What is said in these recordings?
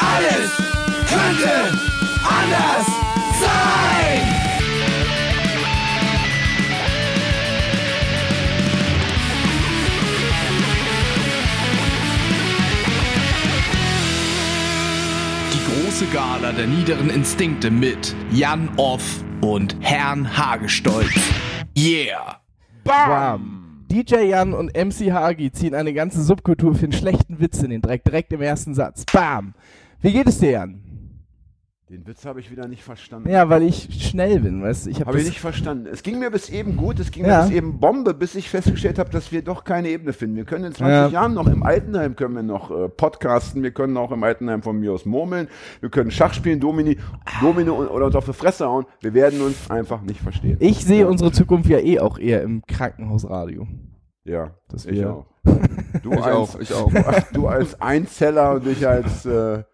Alles könnte anders sein. Die große Gala der niederen Instinkte mit Jan Off und Herrn Hagestolz. Yeah! Bam. DJ Jan und MC Hagi ziehen eine ganze Subkultur für einen schlechten Witz in den Dreck, direkt im ersten Satz. Bam. Wie geht es dir, Jan? Den Witz habe ich wieder nicht verstanden. Ja, weil ich schnell bin, weißt du? Ich habe Habe ich nicht verstanden. Es ging mir bis eben gut, es ging Ja. mir bis eben Bombe, bis ich festgestellt habe, dass wir doch keine Ebene finden. Wir können in 20 Ja. Jahren noch im Altenheim können wir noch äh, podcasten, wir können auch im Altenheim von mir aus murmeln, wir können Schach spielen, Domini, Domino und- oder uns auf die Fresse hauen. Wir werden uns einfach nicht verstehen. Ich sehe unsere Zukunft ja eh auch eher im Krankenhausradio. ja, Das ich auch. Du Ich als, auch, ich auch. Du als Einzeller und ich als, äh,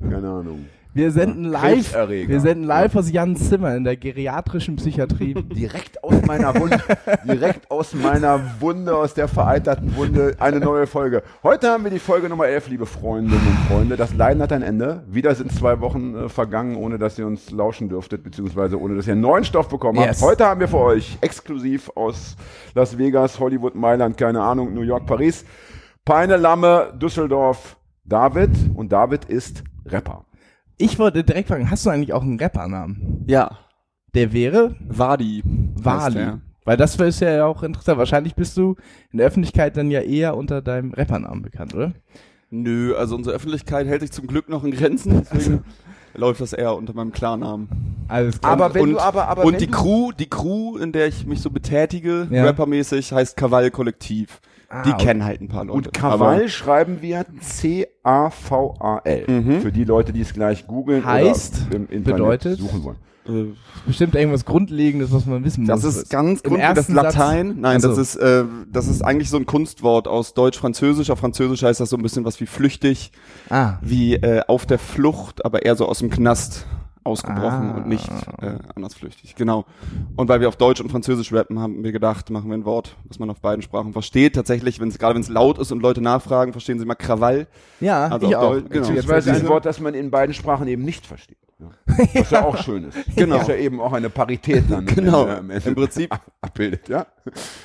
keine Ahnung. Wir senden live, wir senden live aus Jans Zimmer in der geriatrischen Psychiatrie. direkt aus meiner Wunde, direkt aus meiner Wunde, aus der vereiterten Wunde, eine neue Folge. Heute haben wir die Folge Nummer 11, liebe Freundinnen und Freunde. Das Leiden hat ein Ende. Wieder sind zwei Wochen äh, vergangen, ohne dass ihr uns lauschen dürftet, beziehungsweise ohne dass ihr einen neuen Stoff bekommen Yes. habt. Heute haben wir für euch exklusiv aus Las Vegas, Hollywood, Mailand, keine Ahnung, New York, Paris, Peine, Lamme, Düsseldorf, David. Und David ist Rapper. Ich wollte direkt fragen, hast du eigentlich auch einen Rappernamen? Ja, Der wäre Wadi. der. Weil das ist ja auch interessant. Wahrscheinlich bist du in der Öffentlichkeit dann ja eher unter deinem Rappernamen bekannt, oder? Nö, also unsere Öffentlichkeit hält sich zum Glück noch in Grenzen, deswegen läuft das eher unter meinem Klarnamen. Alles klar. Aber wenn und, du aber, aber und wenn die du- Crew, die Crew, in der ich mich so betätige, Ja. rappermäßig, heißt Krawall Kollektiv. Ah, die kennen halt ein paar Leute. Und Krawall schreiben wir C-A-V-A-L. Mhm. Für die Leute, die es gleich googeln Heißt, oder im Internet bedeutet? suchen wollen. Äh, bestimmt irgendwas Grundlegendes, was man wissen das muss. ist ganz Im gut das ersten Satz- Latein. Nein, Ach so. das ist äh, das ist eigentlich so ein Kunstwort aus Deutsch-Französisch. Auf Französisch heißt das so ein bisschen was wie flüchtig, Ah, wie äh, auf der Flucht, aber eher so aus dem Knast ausgebrochen Ah. und nicht äh, anders flüchtig. Genau. Und weil wir auf Deutsch und Französisch rappen, haben wir gedacht, machen wir ein Wort, was man auf beiden Sprachen versteht. Tatsächlich, wenn es gerade wenn es laut ist und Leute nachfragen, verstehen sie mal Krawall. ja, Also ich auf auch. Deutsch, genau. Beziehungsweise ein Wort, das man in beiden Sprachen eben nicht versteht. Was ja auch schön ist. Genau. Das ist ja eben auch eine Parität dann. Genau. am Ende Im Prinzip abbildet, ja.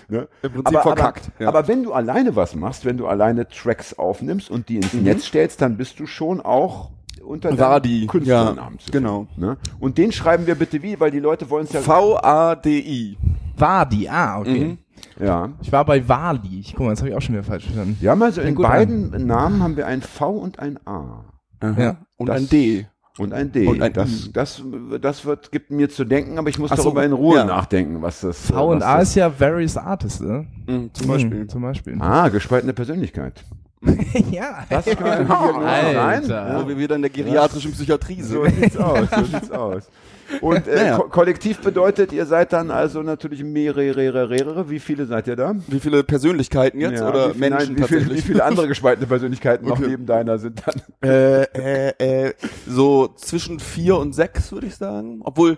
Ne? Im Prinzip verkackt, Aber, ja. aber wenn du alleine was machst, wenn du alleine Tracks aufnimmst und die ins Mhm. Netz stellst, dann bist du schon auch unter deinem Wadi, Künstlernamen ja, zu genau. Ne? Und den schreiben wir bitte wie, weil die Leute wollen es ja. V-A-D-I. Wadi, ah, okay. Mhm. ja. Ich war bei Wali. Ich guck mal, das habe ich auch schon wieder falsch verstanden. Wir haben also in beiden Namen haben wir ein V und ein A. Ja. Und Das- ein D. Und ein D. Und ein das, das, das wird, gibt mir zu denken, aber ich muss Ach so, darüber in Ruhe ja. nachdenken, was das V und was A das, ist ja Various Artist, ne? Mhm, zum Beispiel. Mhm, zum Beispiel. Ah, gespaltene Persönlichkeit. ja. Das Diagnose Alter. sein. Wo wir wieder in der geriatrischen Psychiatrie So sind. sieht's aus, so sieht's aus. Und äh, Naja. Ko Kollektiv bedeutet, ihr seid dann also natürlich mehrere, wie viele seid ihr da? Wie viele Persönlichkeiten jetzt Ja, oder wie viel- Menschen nein, wie, viel, wie viele andere gespaltene Persönlichkeiten noch Okay. neben deiner sind dann? äh, äh, äh, so zwischen vier und sechs würde ich sagen. Obwohl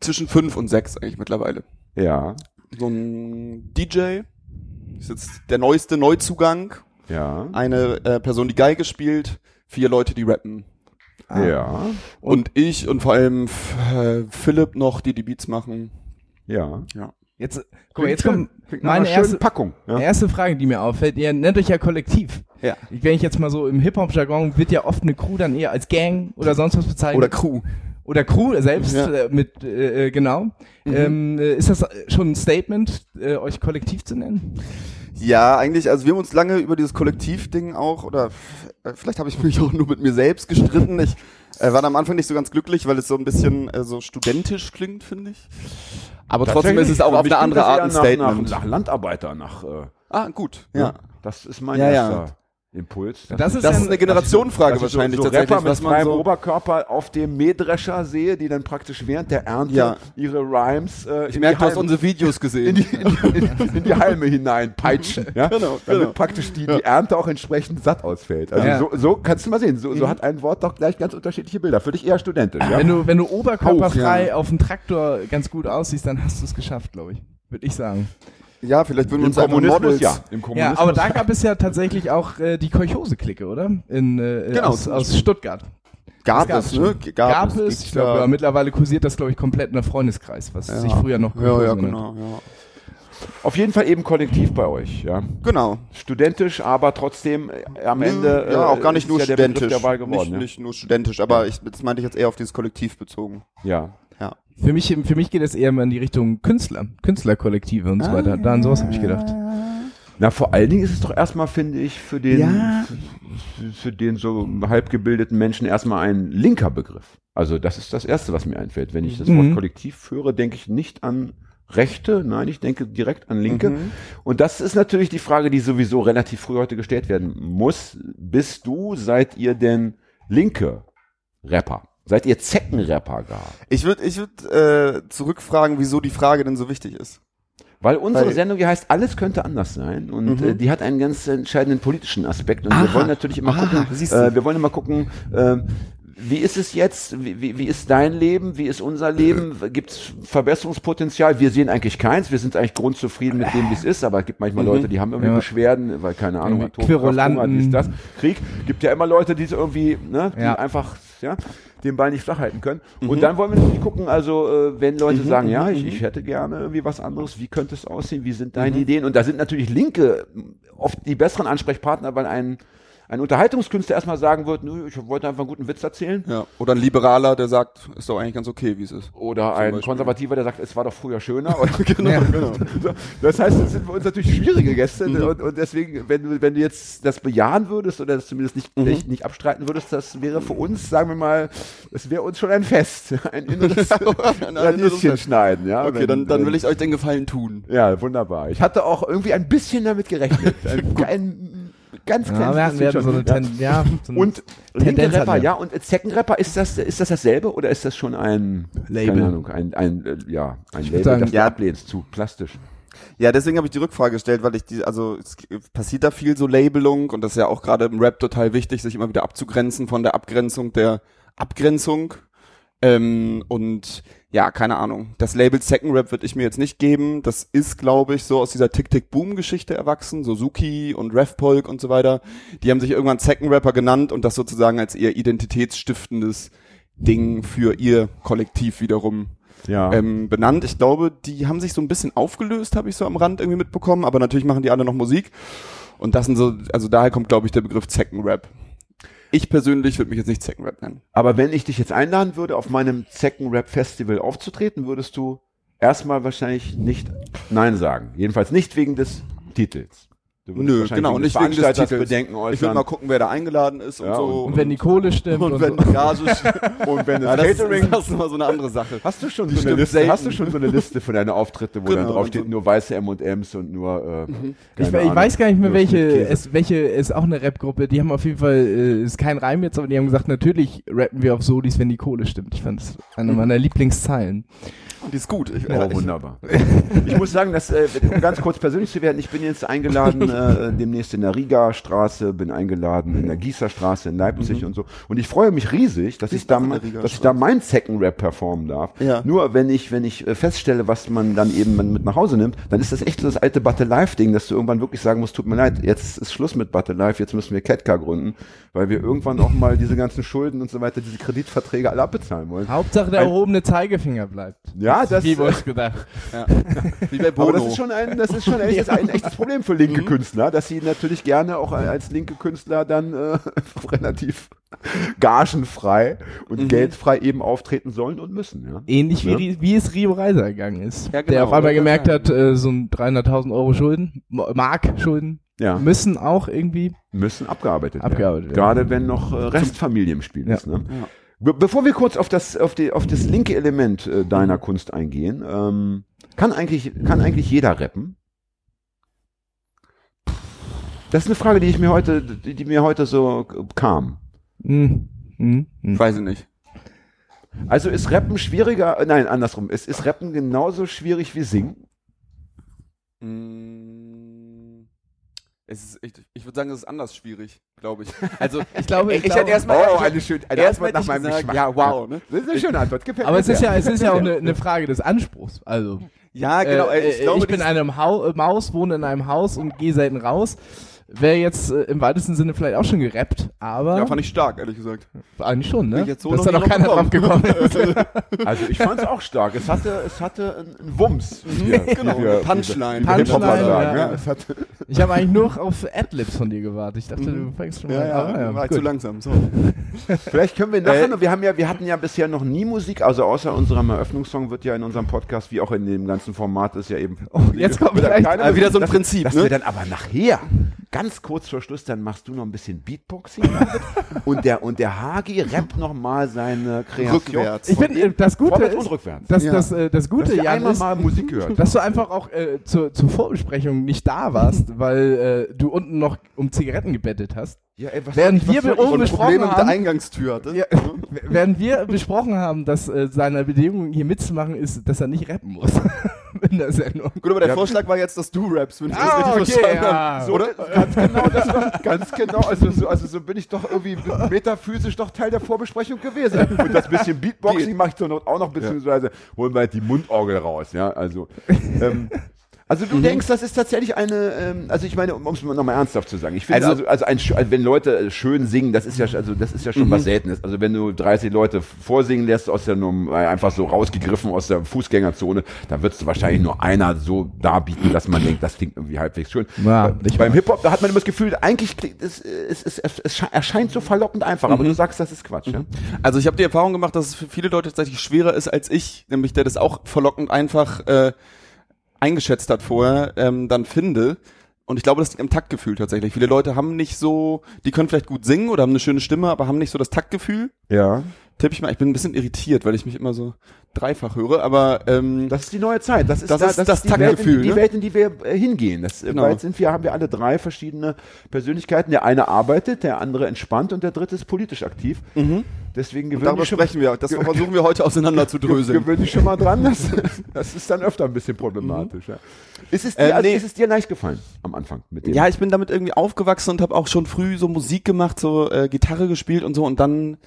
zwischen fünf und sechs eigentlich mittlerweile. Ja, So ein DJ ist jetzt der neueste Neuzugang. Ja, Eine äh, Person, die Geige spielt, vier Leute, die rappen. Ah. ja, Und, ich und vor allem F- äh, Philipp noch, die die Beats machen. ja. Jetzt, guck mal, jetzt kommt meine erste, Packung. Ja? erste Frage, die mir auffällt. Ihr nennt euch ja Kollektiv. Ja. Wenn ich jetzt mal so im Hip-Hop-Jargon wird ja oft eine Crew dann eher als Gang oder sonst was bezeichnet. Oder Crew. Oder Crew selbst Ja. äh, mit äh, äh, genau. Ähm, äh, ist das schon ein Statement, äh, euch Kollektiv zu nennen? Ja, eigentlich, also wir haben uns lange über dieses Kollektivding auch, oder äh, vielleicht habe ich mich auch nur mit mir selbst gestritten. Ich äh, war am Anfang nicht so ganz glücklich, weil es so ein bisschen äh, so studentisch klingt, finde ich. Aber trotzdem ist es auch auf eine andere Art ein nach, Statement. Nach, nach Landarbeiter, nach. Äh, Ah, gut, ja. ja. Das ist mein Ja, ja. Impuls. Das ist Das ja ist eine Generationenfrage Dass ich wahrscheinlich so, so tatsächlich, Rapper mit was man so Oberkörper auf dem Mähdrescher sehe, die dann praktisch während der Ernte Ja. ihre Rhymes äh, Ich in, merke, du hast unsere Videos in, gesehen. in, die, in, in die Halme hinein peitschen. Ja? Genau, Damit genau. praktisch die, die Ernte auch entsprechend satt ausfällt. Also Ja. so, so kannst du mal sehen, so, so hat ein Wort doch gleich ganz unterschiedliche Bilder. Für dich eher studentisch. Ja? Wenn du, wenn du oberkörperfrei ja. auf dem Traktor ganz gut aussiehst, dann hast du es geschafft, glaube ich. Würde ich sagen. Ja, vielleicht würden wir Im uns einfach Kommunismus, Models. ja. Im Ja, Kommunismus. aber da gab es ja tatsächlich auch äh, die Kolchose-Clique, oder? In, äh, Genau, aus, aus Stuttgart. Gab es, ne? Gab, Gab es. ich glaube, ja. aber mittlerweile kursiert das, glaube ich, komplett in der Freundeskreis, was sich früher noch Ja, Kolchose ja, nannte. genau, ja. Auf jeden Fall eben kollektiv bei euch, ja. Genau. Studentisch, aber trotzdem äh, am Ende. ja, auch gar äh, nicht nur ja der Begriff studentisch. Der Wahl geworden, nicht, ja. nicht nur studentisch, aber ich, das meinte ich jetzt eher auf dieses Kollektiv bezogen. ja. Für mich, für mich geht es eher mal in die Richtung Künstler, Künstlerkollektive und so weiter. Da an sowas habe ich gedacht. Na, vor allen Dingen ist es doch erstmal, finde ich, für den, Ja. für, für den so halb gebildeten Menschen erstmal ein linker Begriff. Also das ist das Erste, was mir einfällt. Wenn ich das Mhm. Wort Kollektiv höre, denke ich nicht an Rechte, nein, ich denke direkt an Linke. Und das ist natürlich die Frage, die sowieso relativ früh heute gestellt werden muss. Bist du, seid ihr denn linke Rapper? Seid ihr Zeckenrapper gar? Ich würde ich würd, äh, zurückfragen, wieso die Frage denn so wichtig ist. Weil unsere Weil- Sendung, die heißt Alles könnte anders sein und Mhm. äh, die hat einen ganz entscheidenden politischen Aspekt und wir Aha. wollen natürlich immer Aha, gucken, äh, wir wollen immer gucken, äh, wie ist es jetzt, wie, wie, wie ist dein Leben, wie ist unser Leben, gibt es Verbesserungspotenzial? Wir sehen eigentlich keins, wir sind eigentlich grundzufrieden mit dem, wie es ist, aber es gibt manchmal Leute, die haben irgendwie Ja. Beschwerden, weil keine Ahnung, Atomkraft, Hunger, dies, das, Krieg, gibt ja immer Leute, die so irgendwie, ne, die Ja. einfach, ja, den Ball nicht flach halten können. Und dann wollen wir natürlich gucken, also äh, wenn Leute sagen, ja, ich, ich hätte gerne irgendwie was anderes, wie könnte es aussehen, wie sind deine Ideen? Und da sind natürlich Linke oft die besseren Ansprechpartner, weil ein, ein Unterhaltungskünstler erstmal sagen wird, nö, ich wollte einfach einen guten Witz erzählen. Ja. Oder ein Liberaler, der sagt, ist doch eigentlich ganz okay, wie es ist. Oder ein Beispiel. Konservativer, der sagt, es war doch früher schöner. Genau, genau. So, Das heißt, das sind für uns natürlich schwierige Gäste. Und, und deswegen, wenn du, wenn du jetzt das bejahen würdest oder das zumindest nicht, nicht, nicht abstreiten würdest, das wäre für uns, sagen wir mal, das wäre uns schon ein Fest. Ein inneres Radieschen schneiden. Ja, Okay, Wenn- dann, dann will ich euch den Gefallen tun. Ja, wunderbar. Ich hatte auch irgendwie ein bisschen damit gerechnet. Ein, ein ganz Ja, kleines bisschen wir hatten so eine, Ten, ja, so eine Und Tendenz linke Rapper, ja, und Zeckenrapper, ist das, ist das dasselbe oder ist das schon ein Label. Keine Ahnung, ein, ein, äh, ja, ein Label, sagen, das ja. du ablehnst, zu plastisch. Ja, deswegen habe ich die Rückfrage gestellt, weil ich die, also es passiert da viel so Labelung und das ist ja auch gerade im Rap total wichtig, sich immer wieder abzugrenzen von der Abgrenzung der Abgrenzung. Ähm, und ja, keine Ahnung. Das Label Second Rap würde ich mir jetzt nicht geben. Das ist, glaube ich, so aus dieser Tick-Tick-Boom-Geschichte erwachsen. So Suki und Refpolk und so weiter. Die haben sich irgendwann Second Rapper genannt und das sozusagen als ihr identitätsstiftendes Ding für ihr Kollektiv wiederum Ja. ähm, benannt. Ich glaube, die haben sich so ein bisschen aufgelöst, habe ich so am Rand irgendwie mitbekommen, aber natürlich machen die alle noch Musik. Und das sind so, also daher kommt, glaube ich, der Begriff Zeckenrap. Ich persönlich würde mich jetzt nicht Zeckenrap nennen. Aber wenn ich dich jetzt einladen würde, auf meinem Zecken-Rap-Festival aufzutreten, würdest du erstmal wahrscheinlich nicht Nein sagen. Jedenfalls nicht wegen des Titels. Du Nö, genau, wegen nicht wegen des Titels. Bedenken Ich würde äußern. mal gucken, wer da eingeladen ist Ja, und so. Und wenn die Kohle stimmt und, und wenn so. die Gage stimmt. und wenn Ja, das Catering ist, das ist mal so eine andere Sache. Hast du schon Die so eine Liste? selten. Hast du schon so eine Liste für deine Auftritte, wo dann Genau, drauf steht und so. nur weiße M&M's und nur äh, Ich, keine ich Ahnung, weiß gar nicht mehr, welche, es, welche ist auch eine Rap-Gruppe. Die haben auf jeden Fall, äh, ist kein Reim jetzt, aber die haben gesagt, natürlich rappen wir auf Solis, wenn die Kohle stimmt. Ich fand das eine meiner Lieblingszeilen. Die ist gut. Ich, Oh, ich, wunderbar. Ich muss sagen, dass, äh, um ganz kurz persönlich zu werden, ich bin jetzt eingeladen äh, demnächst in der Riga-Straße, bin eingeladen in der Gießerstraße in Leipzig und so. Und ich freue mich riesig, dass ich da, dass ich da mein Second-Rap performen darf. Ja. Nur wenn ich, wenn ich äh, feststelle, was man dann eben mit nach Hause nimmt, dann ist das echt so das alte Battle Life-Ding, dass du irgendwann wirklich sagen musst, tut mir leid, jetzt ist Schluss mit Battle Life, jetzt müssen wir Ketka gründen, weil wir irgendwann auch mal diese ganzen Schulden und so weiter, diese Kreditverträge alle abbezahlen wollen. Hauptsache der Ein- erhobene Zeigefinger bleibt. Ja, das, Wie wohl gedacht. ja. Wie bei Bono. Aber das ist schon ein, das ist schon echt, ein echtes Problem für Mhm. linke Künstler, dass sie natürlich gerne auch als linke Künstler dann äh, relativ gagenfrei Mhm. und geldfrei eben auftreten sollen und müssen. Ja. Ähnlich wie, Ja. Ri- wie es Rio Reiser gegangen ist. Ja, genau, der auf einmal gemerkt hat, äh, so ein 300.000 Euro Schulden, Ma- Mark Schulden, Ja, müssen auch irgendwie müssen abgearbeitet, Abgearbeitet werden. werden. Gerade wenn noch äh, Restfamilie im Spiel Ja. ist. Ne? Be bevor wir kurz auf das, auf die, auf das linke Element äh, deiner Mhm. Kunst eingehen, ähm, kann eigentlich, kann eigentlich jeder rappen? Das ist eine Frage, die ich mir heute, die, die mir heute so kam. Hm, hm, hm. Weiß ich nicht. Also ist Rappen schwieriger, nein, andersrum, ist, ist Rappen genauso schwierig wie Singen? Mm, Es ist, ich ich würde sagen, es ist anders schwierig, glaube ich. Also Ich glaube, ich, ich glaube hätte erstmal Oh, ich eine schöne, eine erstmal Antwort nach meinem gesagt, Geschmack. ja, wow, ne? Das ist eine schöne Antwort, gefällt aber mir es ist ja, es ist ja auch eine, eine Frage des Anspruchs. Also Ja, genau. äh, ich äh, glaube, ich bin äh, Maus, wohne in einem Haus und gehe selten raus. Wäre jetzt äh, im weitesten Sinne vielleicht auch schon gerappt, aber ja, fand ich stark, ehrlich gesagt. eigentlich schon, ne? jetzt so Dass noch da noch keiner drauf gekommen ist. Also ich fand es auch stark. Es hatte, es hatte einen Wumms. wie wir- Genau, wir- Punchline. Punchline, sagen, ja. ja. Ich habe eigentlich nur auf Adlibs von dir gewartet. Ich dachte, du fängst schon mal Ja, ja, aber war gut. zu langsam. So. Vielleicht können wir nachher Äh, noch, wir haben ja, wir hatten ja bisher noch nie Musik, also außer unserem Eröffnungssong wird ja in unserem Podcast, wie auch in dem ganzen Format, ist ja eben. Oh, jetzt kommt wieder vielleicht- keine Ah, wieder so ein dass- Prinzip, Dass ne? wir dann aber nachher, ganz kurz vor Schluss, dann machst du noch ein bisschen Beatboxing und der, und der Hagi rappt noch mal seine Kreation. Rückwärts. Ich finde, äh, das Gute ist, und rückwärts. dass, Ja. das, äh, das Dass Gute, wir Jan, einmal ist, mal Musik gehört. dass du einfach auch äh, zur, zur Vorbesprechung nicht da warst, weil äh, du unten noch um Zigaretten gebettet hast. Ja, ey, was Während wir ich- oben besprochen Probleme mit der haben- Eingangstür hatte. Ja, während wir besprochen haben, dass äh, seine Bedingung hier mitzumachen ist, dass er nicht rappen muss in der Sendung. Gut, aber der Ja. Vorschlag war jetzt, dass du rappst, wenn ich Ah, das richtig okay, verstanden ja. habe. So, Oder? Ganz genau, das war, ganz genau. Also so, also so bin ich doch irgendwie metaphysisch doch Teil der Vorbesprechung gewesen. Und das bisschen Beatboxing mache ich zur Not auch noch, beziehungsweise holen wir halt die Mundorgel raus. Ja, also. Ähm, also du denkst, das ist tatsächlich eine, ähm, also ich meine, um es nochmal ernsthaft zu sagen, ich finde, also, Also- also, ein, also wenn Leute äh, schön singen, das ist ja, also das ist ja schon was Seltenes. Also wenn du 30 Leute vorsingen lässt, aus der Num- äh, einfach so rausgegriffen aus der Fußgängerzone, dann würdest du wahrscheinlich nur einer so darbieten, dass man denkt, das klingt irgendwie halbwegs schön. Ja, Bei- nicht Beim Hip-Hop, da hat man immer das Gefühl, eigentlich klingt es, es, es, es, es sche- erscheint so verlockend einfach, aber du sagst, das ist Quatsch. Ja? Also ich habe die Erfahrung gemacht, dass es für viele Leute tatsächlich schwerer ist als ich, nämlich der das auch verlockend einfach äh, eingeschätzt hat vorher, ähm, dann finde. Und ich glaube, das liegt am Taktgefühl tatsächlich. Viele Leute haben nicht so, die können vielleicht gut singen oder haben eine schöne Stimme, aber haben nicht so das Taktgefühl. ja. Tipp ich mal, ich bin ein bisschen irritiert, weil ich mich immer so dreifach höre, aber ähm, Das ist die neue Zeit. Das ist, Das da, ist das die, Welt, in, Taktgefühl, die ne? Welt, in die wir äh, hingehen. Das, Genau. Bald sind wir, haben wir alle drei verschiedene Persönlichkeiten. Der eine arbeitet, der andere entspannt und der dritte ist politisch aktiv. Deswegen gewöhnen darüber sprechen wir. Das versuchen wir heute auseinander zu dröseln. gewöhnen dich schon mal dran. Das, das ist dann öfter ein bisschen problematisch. Ja. Ist, es dir, Äh, also nee. ist es dir leicht gefallen am Anfang mit dem? Ja, ich bin damit irgendwie aufgewachsen und habe auch schon früh so Musik gemacht, so äh, Gitarre gespielt und so und dann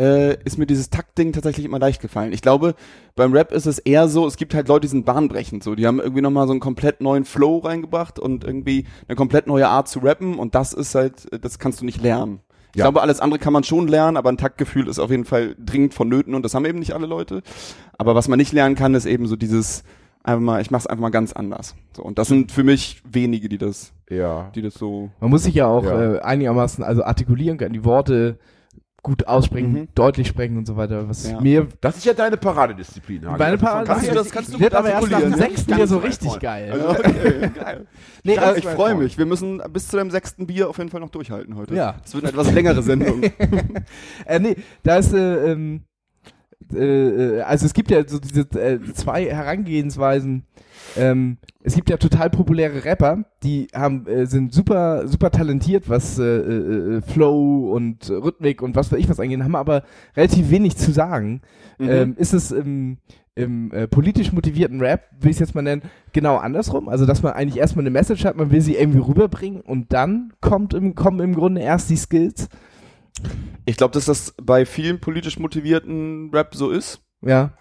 äh, ist mir dieses Taktding tatsächlich immer leicht gefallen. Ich glaube, beim Rap ist es eher so, es gibt halt Leute, die sind bahnbrechend so, die haben irgendwie nochmal so einen komplett neuen Flow reingebracht und irgendwie eine komplett neue Art zu rappen und das ist halt, äh, das kannst du nicht lernen. Ich Ja. glaube, alles andere kann man schon lernen, aber ein Taktgefühl ist auf jeden Fall dringend vonnöten und das haben eben nicht alle Leute. Aber was man nicht lernen kann, ist eben so dieses einfach mal, ich mach's einfach mal ganz anders. So und das sind für mich wenige, die das ja. die das so. Man muss sich ja auch Ja. Äh, einigermaßen also artikulieren können, die Worte gut aussprechen, Mhm. deutlich sprechen und so weiter. Was Ja. mir Das ist ja deine Paradedisziplin. Hagi. meine von- Parade Kannst du das- kannst du wird aber erst nach dem ne? sechsten Bier so richtig geil. Also, okay, geil. nee, also, ich freue mich. Wir müssen bis zu dem sechsten Bier auf jeden Fall noch durchhalten heute. Ja. Es wird eine etwas längere Sendung. äh, nee, da ist äh, ähm, äh, äh, also es gibt ja so diese äh, zwei Herangehensweisen. Ähm, es gibt ja total populäre Rapper, die haben äh, sind super super talentiert, was äh, äh, Flow und Rhythmik und was weiß ich was angeht, haben aber relativ wenig zu sagen. Mhm. Ähm, ist es im, im äh, politisch motivierten Rap, will ich es jetzt mal nennen, genau andersrum? Also, dass man eigentlich erstmal eine Message hat, man will sie irgendwie rüberbringen und dann kommt im, kommen im Grunde erst die Skills. Ich glaube, dass das bei vielen politisch motivierten Rap so ist. Ja.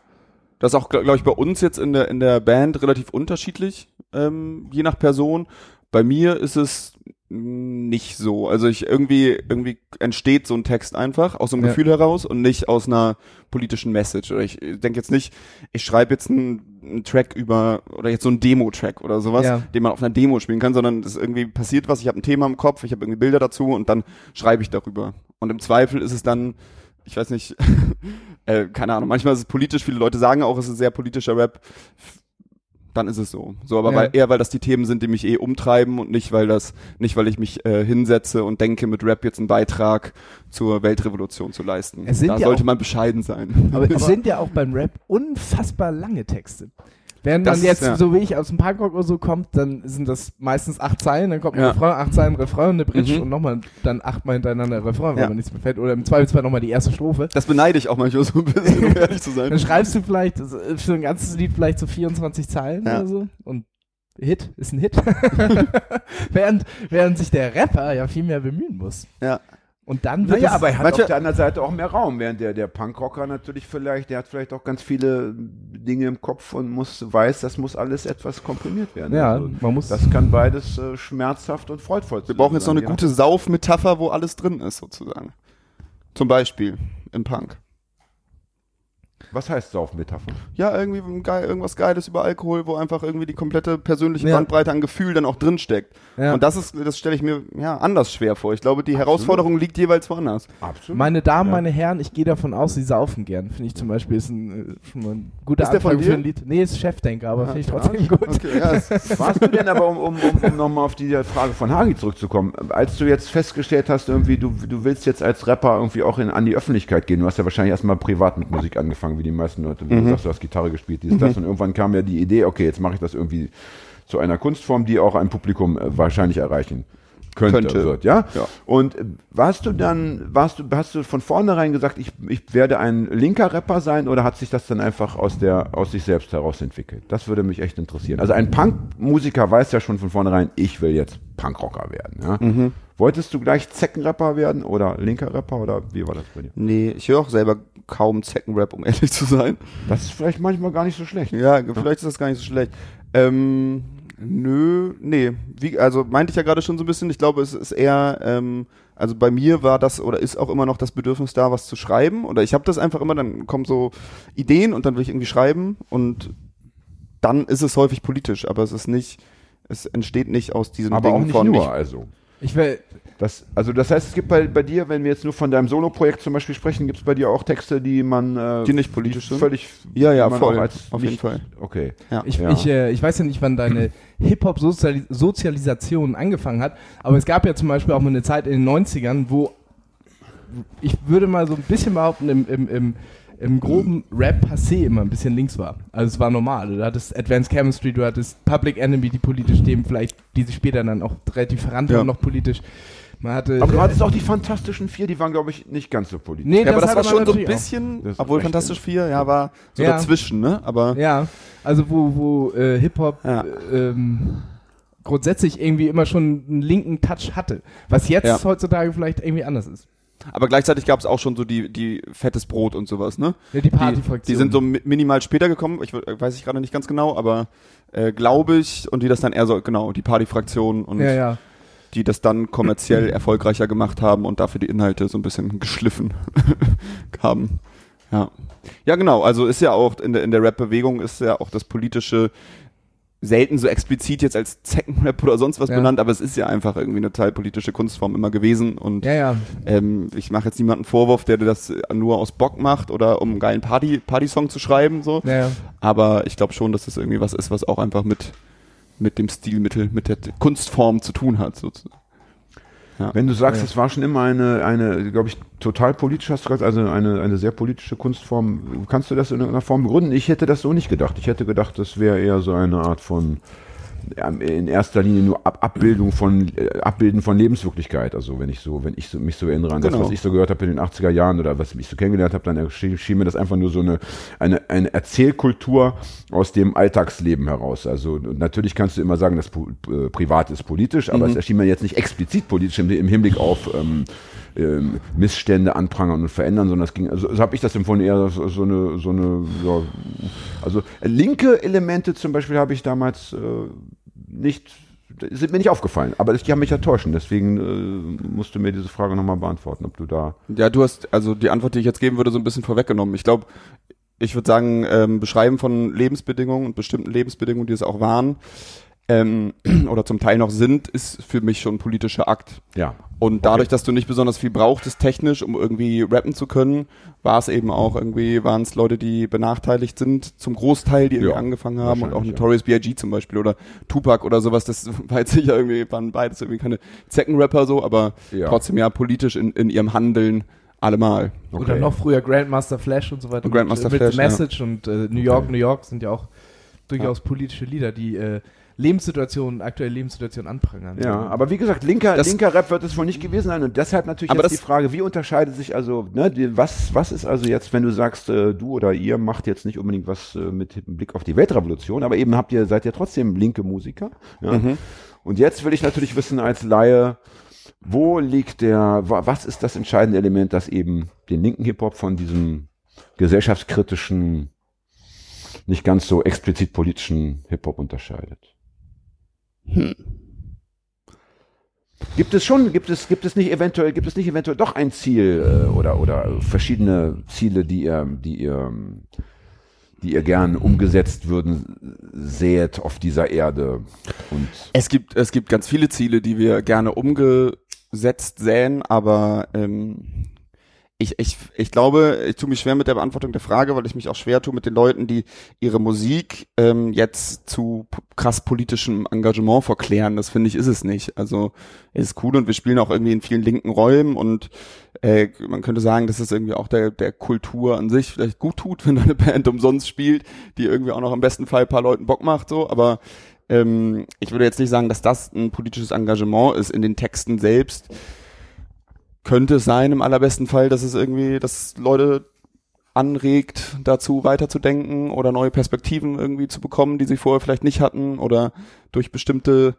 Das ist auch, glaube ich, bei uns jetzt in der, in der Band relativ unterschiedlich, ähm, je nach Person. Bei mir ist es nicht so. Also ich irgendwie, irgendwie entsteht so ein Text einfach aus so einem Ja. Gefühl heraus und nicht aus einer politischen Message. Oder ich denke jetzt nicht, ich schreibe jetzt einen, einen Track über, oder jetzt so einen Demo-Track oder sowas, Ja. den man auf einer Demo spielen kann, sondern es ist irgendwie passiert was, ich habe ein Thema im Kopf, ich habe irgendwie Bilder dazu und dann schreibe ich darüber. Und im Zweifel ist es dann, ich weiß nicht, äh, keine Ahnung, manchmal ist es politisch, viele Leute sagen auch, es ist sehr politischer Rap. Dann ist es so. So, aber Ja. weil, eher weil das die Themen sind, die mich eh umtreiben und nicht, weil das, nicht weil ich mich äh, hinsetze und denke, mit Rap jetzt einen Beitrag zur Weltrevolution zu leisten. Da ja sollte auch- man bescheiden sein. Aber es sind ja auch beim Rap unfassbar lange Texte. Während Das man jetzt, ist- ja. so wie ich aus dem Punkrock oder so kommt, dann sind das meistens acht Zeilen, dann kommt ein Ja. Refrain, acht Zeilen Refrain, eine Bridge Mhm. und nochmal dann achtmal hintereinander Refrain, weil Ja. mir nichts mehr fällt. Oder im Zweifelsfall nochmal die erste Strophe. Das beneide ich auch manchmal so ein bisschen, um ehrlich zu Dann sein. schreibst du vielleicht für ein ganzes Lied vielleicht so 24 Zeilen Ja. oder so. Und Hit ist ein Hit. während, während sich der Rapper ja viel mehr bemühen muss. Ja. Und dann wird Naja, es, aber er hat manche- auf der anderen Seite auch mehr Raum, während der, der Punkrocker natürlich vielleicht, der hat vielleicht auch ganz viele Dinge im Kopf und muss, weiß, das muss alles etwas komprimiert werden. Ja, Also, man muss- Das kann beides äh, schmerzhaft und freudvoll Wir brauchen jetzt noch eine sein, gute Saufmetapher, wo alles drin ist, sozusagen. Zum Beispiel im Punk. Was heißt Saufmetapher? Ja, irgendwie ein geil, irgendwas Geiles über Alkohol, wo einfach irgendwie die komplette persönliche Ja. Bandbreite an Gefühl dann auch drin steckt. Ja. Und das ist, das stelle ich mir ja anders schwer vor. Ich glaube, die Herausforderung liegt jeweils woanders. Absolut. Meine Damen, Ja. meine Herren, ich gehe davon aus, sie saufen gern. Finde ich zum Beispiel ist ein, äh, schon mal ein guter Ist der von Anfang für ein Lied. Nee, ist Chefdenker, aber finde ich Ja, trotzdem gut. Okay, Warst du denn aber, um, um, um, um nochmal auf die Frage von Hagi zurückzukommen, als du jetzt festgestellt hast, irgendwie, du, du willst jetzt als Rapper irgendwie auch in, an die Öffentlichkeit gehen, du hast ja wahrscheinlich erstmal privat mit Musik angefangen, wie die meisten Leute, Mhm. du sagst, du hast Gitarre gespielt, dies, das, und irgendwann kam ja die Idee, okay, jetzt mache ich das irgendwie zu einer Kunstform, die auch ein Publikum äh, wahrscheinlich erreichen könnte, Könnte. wird, ja? Ja. Und äh, warst du dann, warst du, hast du von vornherein gesagt, ich, ich werde ein linker Rapper sein oder hat sich das dann einfach aus der, aus sich selbst heraus entwickelt? Das würde mich echt interessieren. Also ein Punkmusiker weiß ja schon von vornherein, ich will jetzt Punkrocker werden, ja? Mhm. Wolltest du gleich Zeckenrapper werden oder linker Rapper oder wie war das bei dir? nee, ich höre auch selber kaum Zeckenrap, um ehrlich zu sein. Das ist vielleicht manchmal gar nicht so schlecht. Ja, vielleicht ist das gar nicht so schlecht. Ähm, nö, nee. Wie, also meinte ich ja gerade schon so ein bisschen, ich glaube, es ist eher, ähm, also bei mir war das oder ist auch immer noch das Bedürfnis da, was zu schreiben. Oder ich habe das einfach immer, dann kommen so Ideen und dann will ich irgendwie schreiben und dann ist es häufig politisch, aber es ist nicht, es entsteht nicht aus diesem Aber Ding auch nicht von nur, ich, also. Ich will, Das, also das heißt, es gibt bei, bei dir, wenn wir jetzt nur von deinem Solo-Projekt zum Beispiel sprechen, gibt es bei dir auch Texte, die man äh, die nicht politisch sind. völlig Ja, ja, voll. Auf nicht, jeden Fall. Okay. Ja. Ich, Ja. ich, äh, ich weiß ja nicht, wann deine Hip-Hop-Sozialisation angefangen hat, aber es gab ja zum Beispiel auch mal eine Zeit in den 90ern, wo ich würde mal so ein bisschen behaupten, im, im, im, im groben Rap passé immer ein bisschen links war. Also es war normal. Du hattest Advanced Chemistry, du hattest Public Enemy, die politisch Themen vielleicht, die sich später dann auch relativ verrannt Ja. haben, noch politisch. Man hatte, Aber du hattest auch die Fantastischen Vier, die waren, glaube ich, nicht ganz so politisch. Nee, Ja, aber das war man schon so ein bisschen, Das obwohl Fantastisch 4, ja, war so Ja. dazwischen, ne? Aber Ja, also wo, wo äh, Hip-Hop Ja. äh, ähm, grundsätzlich irgendwie immer schon einen linken Touch hatte. Was jetzt Ja. heutzutage vielleicht irgendwie anders ist. Aber gleichzeitig gab es auch schon so die, die fettes Brot und sowas, ne? Ja, die Die, Partyfraktion. die sind so mi- minimal später gekommen, ich weiß ich gerade nicht ganz genau, aber äh, glaube ich, und die das dann eher so, genau, die Partyfraktion und Ja, ja. die das dann kommerziell erfolgreicher gemacht haben und dafür die Inhalte so ein bisschen geschliffen haben. Ja. Ja, genau, also ist ja auch in der, in der Rap-Bewegung ist ja auch das politische selten so explizit jetzt als Zeckenrap oder sonst was Ja. benannt, aber es ist ja einfach irgendwie eine teilpolitische Kunstform immer gewesen und Ja, ja. ähm, ich mache jetzt niemanden Vorwurf, der das nur aus Bock macht oder um einen geilen Party, Party-Song zu schreiben, so. Aber ich glaube schon, dass das irgendwie was ist, was auch einfach mit, mit dem Stilmittel, mit der Kunstform zu tun hat, sozusagen. Wenn du sagst, Ja. es war schon immer eine, eine glaube ich, total politisch, hast du gesagt, also eine, eine sehr politische Kunstform, kannst du das in irgendeiner Form begründen? Ich hätte das so nicht gedacht. Ich hätte gedacht, das wäre eher so eine Art von, ja, in erster Linie nur Ab Abbildung von, äh, Abbilden von Lebenswirklichkeit. Also wenn ich so, wenn ich so, mich so erinnere an das, Genau. was ich so gehört habe in den 80er Jahren oder was ich so kennengelernt habe, dann erschien schien mir das einfach nur so eine, eine, eine Erzählkultur aus dem Alltagsleben heraus. Also natürlich kannst du immer sagen, das äh, Privat ist politisch, aber es erschien mir jetzt nicht explizit politisch im, im Hinblick auf ähm, ähm, Missstände anprangern und verändern, sondern es ging, also so habe ich das empfunden, eher so, so eine, so eine, ja, also linke Elemente zum Beispiel habe ich damals äh, nicht, sind mir nicht aufgefallen, aber die haben mich enttäuschen, deswegen äh, musst du mir diese Frage nochmal beantworten, ob du da, Ja, du hast, also die Antwort, die ich jetzt geben würde, so ein bisschen vorweggenommen. Ich glaube, ich würde sagen, ähm, Beschreiben von Lebensbedingungen und bestimmten Lebensbedingungen, die es auch waren, ähm, oder zum Teil noch sind, ist für mich schon ein politischer Akt. ja, Und dadurch, dass du nicht besonders viel brauchtest technisch, um irgendwie rappen zu können, war es eben auch irgendwie, waren es Leute, die benachteiligt sind, zum Großteil, die irgendwie Ja, angefangen haben und auch Notorious B.I.G. zum Beispiel oder Tupac oder sowas, das war jetzt sicher irgendwie, waren beides irgendwie keine Zeckenrapper so, aber Ja. trotzdem ja politisch in, in ihrem Handeln allemal. Oder okay. noch früher Grandmaster Flash und so weiter. Und Grandmaster mit, Flash, mit ja. Message und äh, New York, New York sind ja auch durchaus politische Lieder, die äh, Lebenssituationen, aktuelle Lebenssituationen anprangern. Ja, aber wie gesagt, linker, Das- linker Rap wird es wohl nicht gewesen sein und deshalb natürlich Aber jetzt das- die Frage, wie unterscheidet sich also, ne, die, was, was ist also jetzt, wenn du sagst, äh, du oder ihr macht jetzt nicht unbedingt was äh, mit Blick auf die Weltrevolution, aber eben habt ihr, seid ihr trotzdem linke Musiker, ja? Mhm. Und jetzt will ich natürlich wissen als Laie, Wo liegt der, wa- was ist das entscheidende Element, das eben den linken Hip-Hop von diesem gesellschaftskritischen, nicht ganz so explizit politischen Hip-Hop unterscheidet? Gibt es schon, gibt es, gibt es nicht eventuell, gibt es nicht eventuell doch ein Ziel äh, oder, oder verschiedene Ziele, die ihr, die ihr, die ihr gern umgesetzt würden, seht auf dieser Erde und Es gibt, es gibt ganz viele Ziele, die wir gerne umgesetzt sähen, aber ähm, ich, ich, ich glaube, ich tue mich schwer mit der Beantwortung der Frage, weil ich mich auch schwer tue mit den Leuten, die ihre Musik ähm, jetzt zu krass politischem Engagement verklären. Das finde ich ist es nicht. Also es ist cool und wir spielen auch irgendwie in vielen linken Räumen und äh, man könnte sagen, dass es irgendwie auch der, der Kultur an sich vielleicht gut tut, wenn eine Band umsonst spielt, die irgendwie auch noch im besten Fall ein paar Leuten Bock macht, so, aber ähm, ich würde jetzt nicht sagen, dass das ein politisches Engagement ist in den Texten selbst. Könnte es sein, im allerbesten Fall, dass es irgendwie, dass Leute anregt, dazu weiterzudenken oder neue Perspektiven irgendwie zu bekommen, die sie vorher vielleicht nicht hatten oder durch bestimmte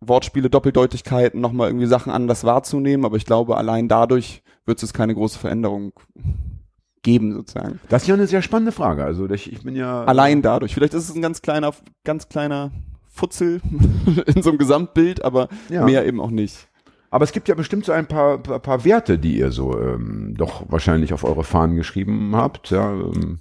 Wortspiele, Doppeldeutigkeiten nochmal irgendwie Sachen anders wahrzunehmen. Aber ich glaube, allein dadurch wird es keine große Veränderung geben, sozusagen. Das ist ja eine sehr spannende Frage. Also ich, ich bin ja Allein dadurch. Vielleicht ist es ein ganz kleiner, ganz kleiner Futzel in so einem Gesamtbild, aber Ja. mehr eben auch nicht. Aber es gibt ja bestimmt so ein paar, paar, paar Werte, die ihr so ähm, doch wahrscheinlich auf eure Fahnen geschrieben habt. Ja, ähm,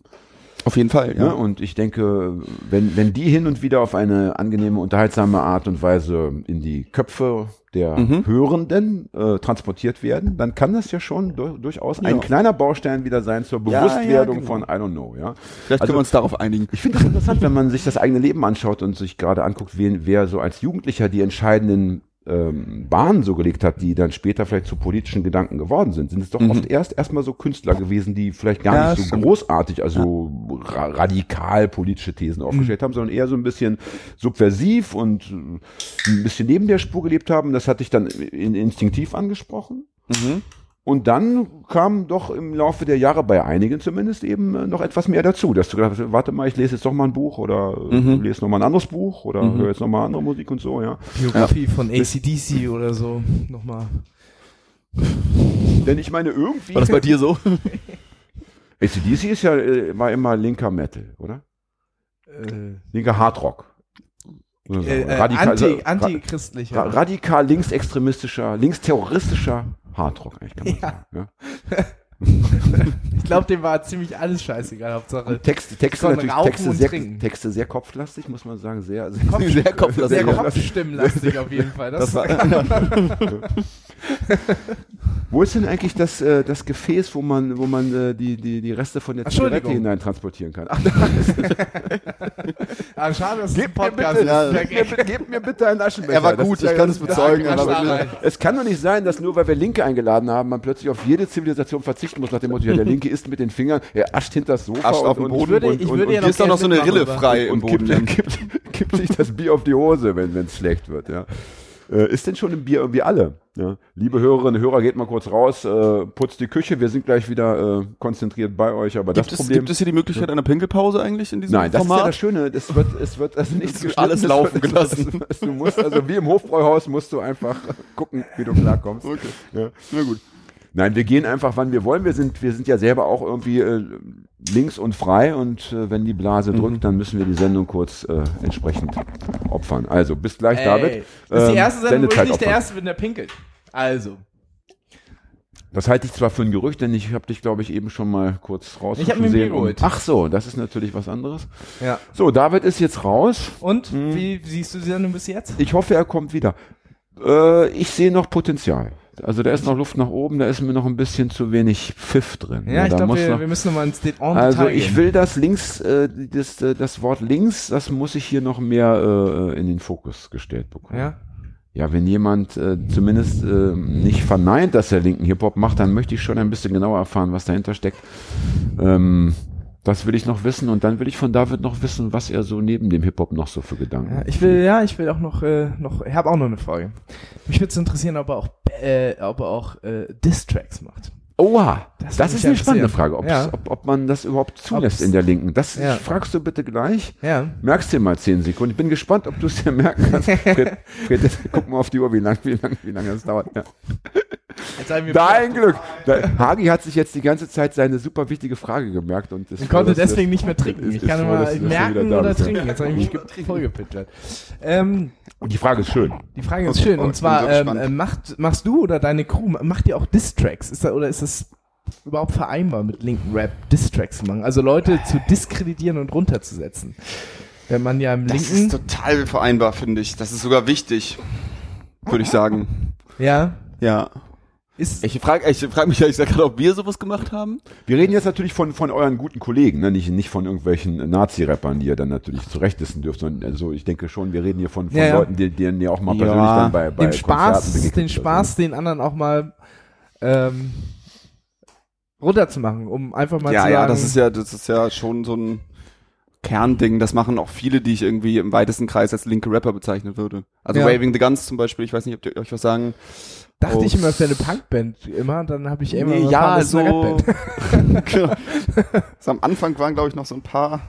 Auf jeden Fall, ja. ja. Und ich denke, wenn, wenn die hin und wieder auf eine angenehme, unterhaltsame Art und Weise in die Köpfe der Mhm. Hörenden äh, transportiert werden, dann kann das ja schon dur durchaus ein Ja. kleiner Baustein wieder sein zur Ja, ja, Bewusstwerdung genau. von I don't know. Ja. Vielleicht Also- können wir uns darauf einigen. Ich finde das interessant, wenn man sich das eigene Leben anschaut und sich gerade anguckt, wen, wer so als Jugendlicher die entscheidenden ähm, Bahnen so gelegt hat, die dann später vielleicht zu politischen Gedanken geworden sind. Sind es doch oft erst erstmal so Künstler gewesen, die vielleicht gar Mhm. Ja, nicht so stimmt. großartig, also ra radikal politische Thesen Mhm. aufgestellt haben, sondern eher so ein bisschen subversiv und äh, ein bisschen neben der Spur gelebt haben. Das hatte ich dann in, instinktiv angesprochen. Mhm. Und dann kam doch im Laufe der Jahre bei einigen zumindest eben äh, noch etwas mehr dazu, dass du gedacht hast, warte mal, ich lese jetzt doch mal ein Buch oder äh, Mhm. lese noch mal ein anderes Buch oder höre jetzt noch mal andere Musik und so, ja. Biografie von ACDC oder so. Nochmal. Denn ich meine, irgendwie... War das bei dir so? ACDC ist ja, äh, war immer linker Metal, oder? Äh, Linker Hardrock. Äh, äh, radikal, anti, ra- antichristlicher. ra radikal linksextremistischer, linksterroristischer Hardrock, eigentlich kann man Ja. sagen. Ja. ich glaube, dem war ziemlich alles scheißegal. Hauptsache. Texte, Texte, Von natürlich, Texte und sehr, Trinken. Texte sehr kopflastig, muss man sagen, sehr, sehr, Kopf- Sehr kopflastig. Sehr kopfstimmenlastig auf jeden Fall. Das, Das war, Wo ist denn eigentlich das, äh, das Gefäß, wo man, wo man äh, die, die, die Reste von der Zigarette hinein transportieren kann? Ach, ah, schade, dass es ein gebt, mir bitte, ist. gebt, mir, bitte- gebt mir bitte einen Aschenbecher. Er war Das gut, ist ja- ich kann es das- bezeugen, das- das-. Es kann doch nicht sein, dass nur weil wir Linke eingeladen haben, man plötzlich auf jede Zivilisation verzichten muss, nach dem Motto, ja, der Linke isst mit den Fingern, er ascht hinter das Sofa Ascht und, auf dem und, Boden. Würde, und, ich und, würde ja und, hier ist doch noch so eine Rille frei im und Boden. kippt, kippt, kippt sich das Bier auf die Hose, wenn es schlecht wird. Ja. Äh, ist denn schon im Bier irgendwie alle? Ja. Liebe Hörerinnen und Hörer, geht mal kurz raus, äh, putzt die Küche, wir sind gleich wieder äh, konzentriert bei euch, aber gibt, das es, Problem... gibt es hier die Möglichkeit einer Pinkelpause eigentlich in diesem Nein, das ist ja Format? das Schöne. Das wird, es wird also nichts Es alles es laufen wird- es- gelassen. es- Du musst also wie im Hofbräuhaus musst du einfach gucken, wie du klarkommst. Okay. Ja. Na gut. Nein, wir gehen einfach, wann wir wollen. Wir sind, wir sind ja selber auch irgendwie äh, links und frei und äh, wenn die Blase Mhm. drückt, dann müssen wir die Sendung kurz äh, entsprechend opfern. Also bis gleich, David. Ey, das ist die Ähm, erste Sendung, wo ich nicht der opfern. Erste bin, der pinkelt. Also. Das halte ich zwar für ein Gerücht, denn ich habe dich, glaube ich, eben schon mal kurz raus Ich hab mir Bier geholt. Ach so, das ist natürlich was anderes. Ja. So, David ist jetzt raus. Und Mhm. wie siehst du die Sendung bis jetzt? Ich hoffe, er kommt wieder. Äh, ich sehe noch Potenzial. Also da ist noch Luft nach oben, da ist mir noch ein bisschen zu wenig Pfiff drin. Ja, ich da glaube, wir, wir müssen nochmal ins Det also Detail ich will das links, äh, das, äh, das Wort links, das muss ich hier noch mehr äh, in den Fokus gestellt bekommen. Ja? Ja, wenn jemand äh, zumindest äh, nicht verneint, dass er linken Hip-Hop macht, dann möchte ich schon ein bisschen genauer erfahren, was dahinter steckt. Ähm, das will ich noch wissen und dann will ich von David noch wissen, was er so neben dem Hip-Hop noch so für Gedanken Ja, ich will, ja, ich will auch noch, äh, noch, ich habe auch noch eine Frage. Mich würde es interessieren, ob er auch, äh, ob er auch äh, Diss-Tracks macht. Oha, Das das, ist eine spannende. Frage, Ja. ob, ob man das überhaupt zulässt Ob's- in der Linken. Das Ja. fragst du bitte gleich. Ja. Merkst dir mal zehn Sekunden. Ich bin gespannt, ob du es dir merken kannst. Fred, Fred, guck mal auf die Uhr, wie lange wie lang, wie lang das dauert. Ja. Dein Glück. Hagi hat sich jetzt die ganze Zeit seine super wichtige Frage gemerkt und ist Ich konnte froh, dass deswegen nicht mehr trinken. ist- Ich ist kann immer merken oder trinken. Jetzt habe ich mich vollgepitchert. Ähm, Und die Frage ist schön. die Frage ist schön. Und zwar, ähm, äh, macht, machst du oder deine Crew, macht ihr auch Diss-Tracks? Ist da, oder ist das überhaupt vereinbar mit linken Rap, Diss-Tracks zu machen? Also Leute zu diskreditieren und runterzusetzen. Wenn man ja im Das ist linken... total vereinbar, finde ich. Das ist sogar wichtig, würde ich sagen. Ja, Ja. Ist... Ich frage ich frag mich ehrlich gesagt gerade, ob wir sowas gemacht haben. Wir reden jetzt natürlich von, von euren guten Kollegen, ne? nicht, nicht von irgendwelchen Nazi-Rappern, die ihr dann natürlich zurechtdissen dürft, sondern also ich denke schon, wir reden hier von, von Ja, ja. Leuten, die, denen ihr auch mal Ja. persönlich dann bei, bei den Spaß, den. Spaß, den anderen auch mal ähm, runterzumachen, um einfach mal ja, zu sagen, ja, das ist ja, das ist ja schon so ein Kernding. Das machen auch viele, die ich irgendwie im weitesten Kreis als linke Rapper bezeichnen würde. Also Ja. Waving the Guns zum Beispiel, ich weiß nicht, ob die euch was sagen. Dachte Oh. ich immer, es wäre eine Punkband immer, dann habe ich immer Nee, ja, eine so. Genau. so am Anfang waren, glaube ich, noch so ein paar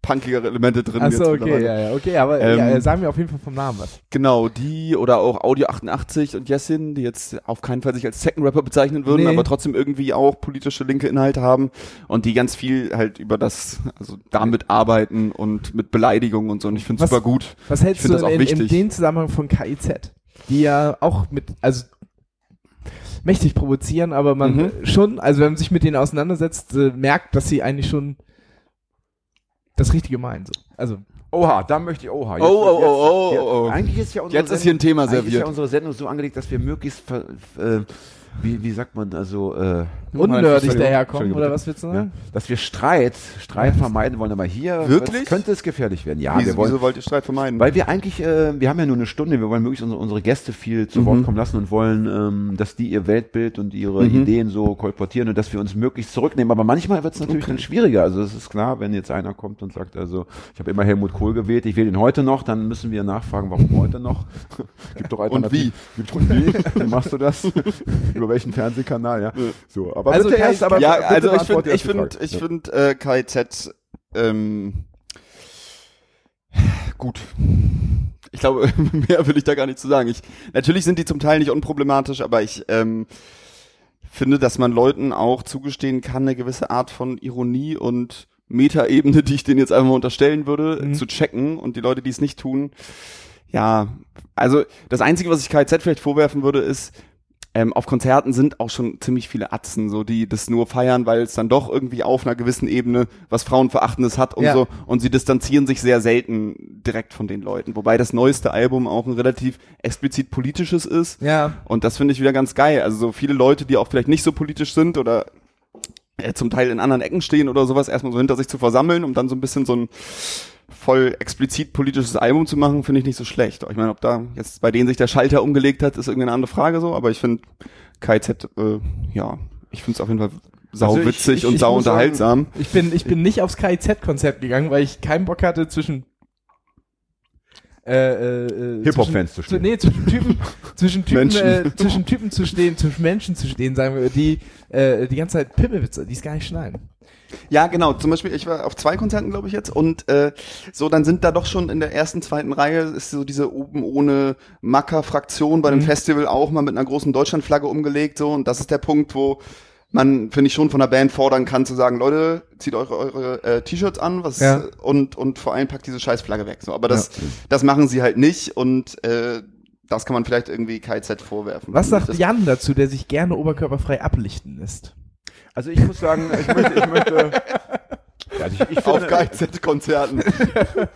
punkigere Elemente drin. Achso, okay, ja, ja, okay, aber Ähm, ja, sagen wir auf jeden Fall vom Namen was. Genau, die oder auch Audio 88 und Jessin, die jetzt auf keinen Fall sich als Second Rapper bezeichnen würden, Nee. aber trotzdem irgendwie auch politische linke Inhalte haben und die ganz viel halt über das, also damit arbeiten und mit Beleidigungen und so und ich finde Was- super gut. Was hältst du in, in wichtig. dem Zusammenhang von KIZ? Die ja auch mit, also mächtig provozieren, aber man Mhm. schon, also wenn man sich mit denen auseinandersetzt, äh, merkt, dass sie eigentlich schon das Richtige meinen. So. Also Oha, da möchte ich, oha. Oh, oh, jetzt, oh, oh, jetzt, oh. Eigentlich ist ja unsere Jetzt ist hier ein Thema eigentlich ist serviert. ja unsere Sendung so angelegt, dass wir möglichst, ver, äh, wie, wie sagt man, also, äh, Entschuldigung, daherkommen, oder was willst du ja, sagen? dass wir Streit, Streit vermeiden wollen, aber hier Wirklich? könnte es gefährlich werden. Ja, wir wieso, wollen, wieso wollt ihr Streit vermeiden? Weil wir eigentlich, äh, wir haben ja nur eine Stunde, wir wollen möglichst unsere, unsere Gäste viel zu Mhm. Wort kommen lassen und wollen, ähm, dass die ihr Weltbild und ihre Mhm. Ideen so kolportieren und dass wir uns möglichst zurücknehmen. Aber manchmal wird es natürlich dann schwieriger. Also es ist klar, wenn jetzt einer kommt und sagt, also ich habe immer Helmut Kohl gewählt, ich wähle ihn heute noch, dann müssen wir nachfragen, warum heute noch. Gibt doch Alternativen. Gibt und wie? Wie machst du das? Über welchen Fernsehkanal? Ja. So, aber Also bitte Kai- erst, aber ja, bitte also ich finde, ich finde, ich finde äh, KIZ ähm, gut. Ich glaube, mehr will ich da gar nicht zu sagen. Ich, natürlich sind die zum Teil nicht unproblematisch, aber ich ähm, finde, dass man Leuten auch zugestehen kann, eine gewisse Art von Ironie und Metaebene, die ich denen jetzt einfach mal unterstellen würde, Mhm. zu checken und die Leute, die es nicht tun, ja, also das Einzige, was ich KZ vielleicht vorwerfen würde, ist, ähm, auf Konzerten sind auch schon ziemlich viele Atzen, so die das nur feiern, weil es dann doch irgendwie auf einer gewissen Ebene was Frauenverachtendes hat und Ja. so. Und sie distanzieren sich sehr selten direkt von den Leuten. Wobei das neueste Album auch ein relativ explizit politisches ist. Ja, Und das finde ich wieder ganz geil. Also so viele Leute, die auch vielleicht nicht so politisch sind oder äh, zum Teil in anderen Ecken stehen oder sowas, erstmal so hinter sich zu versammeln, um dann so ein bisschen so ein voll explizit politisches Album zu machen, finde ich nicht so schlecht. Ich meine, ob da jetzt bei denen sich der Schalter umgelegt hat, ist irgendwie eine andere Frage so, aber ich finde KZ, äh, ja, ich finde es auf jeden Fall sau Also ich- witzig ich- und ich sau muss sagen, unterhaltsam. ich bin, ich bin nicht aufs KIZ-Konzert gegangen, weil ich keinen Bock hatte zwischen äh, äh, äh, Hip-Hop-Fans zu stehen. Nee, zwischen Typen, zwischen Typen, Menschen. äh, zwischen Typen zu stehen, zwischen Menschen zu stehen, sagen wir, die äh, die ganze Zeit Pimmelwitze, die es gar nicht schneiden. Ja, genau. Zum Beispiel, ich war auf zwei Konzerten, glaube ich, jetzt. Und äh, so, dann sind da doch schon in der ersten, zweiten Reihe ist so diese oben ohne Macker-Fraktion bei dem Mhm. Festival auch mal mit einer großen Deutschlandflagge umgelegt. So, und das ist der Punkt, wo man, finde ich, schon von der Band fordern kann, zu sagen, Leute, zieht eure, eure äh, T-Shirts an, was Ja. und, und vor allem packt diese Scheißflagge weg. So, aber das, das machen sie halt nicht und äh, das kann man vielleicht irgendwie KZ vorwerfen. Was sagt Jan dazu, der sich gerne oberkörperfrei ablichten lässt? Also ich muss sagen, ich möchte, ich möchte ja, ich, ich Auf KZ-Konzerten.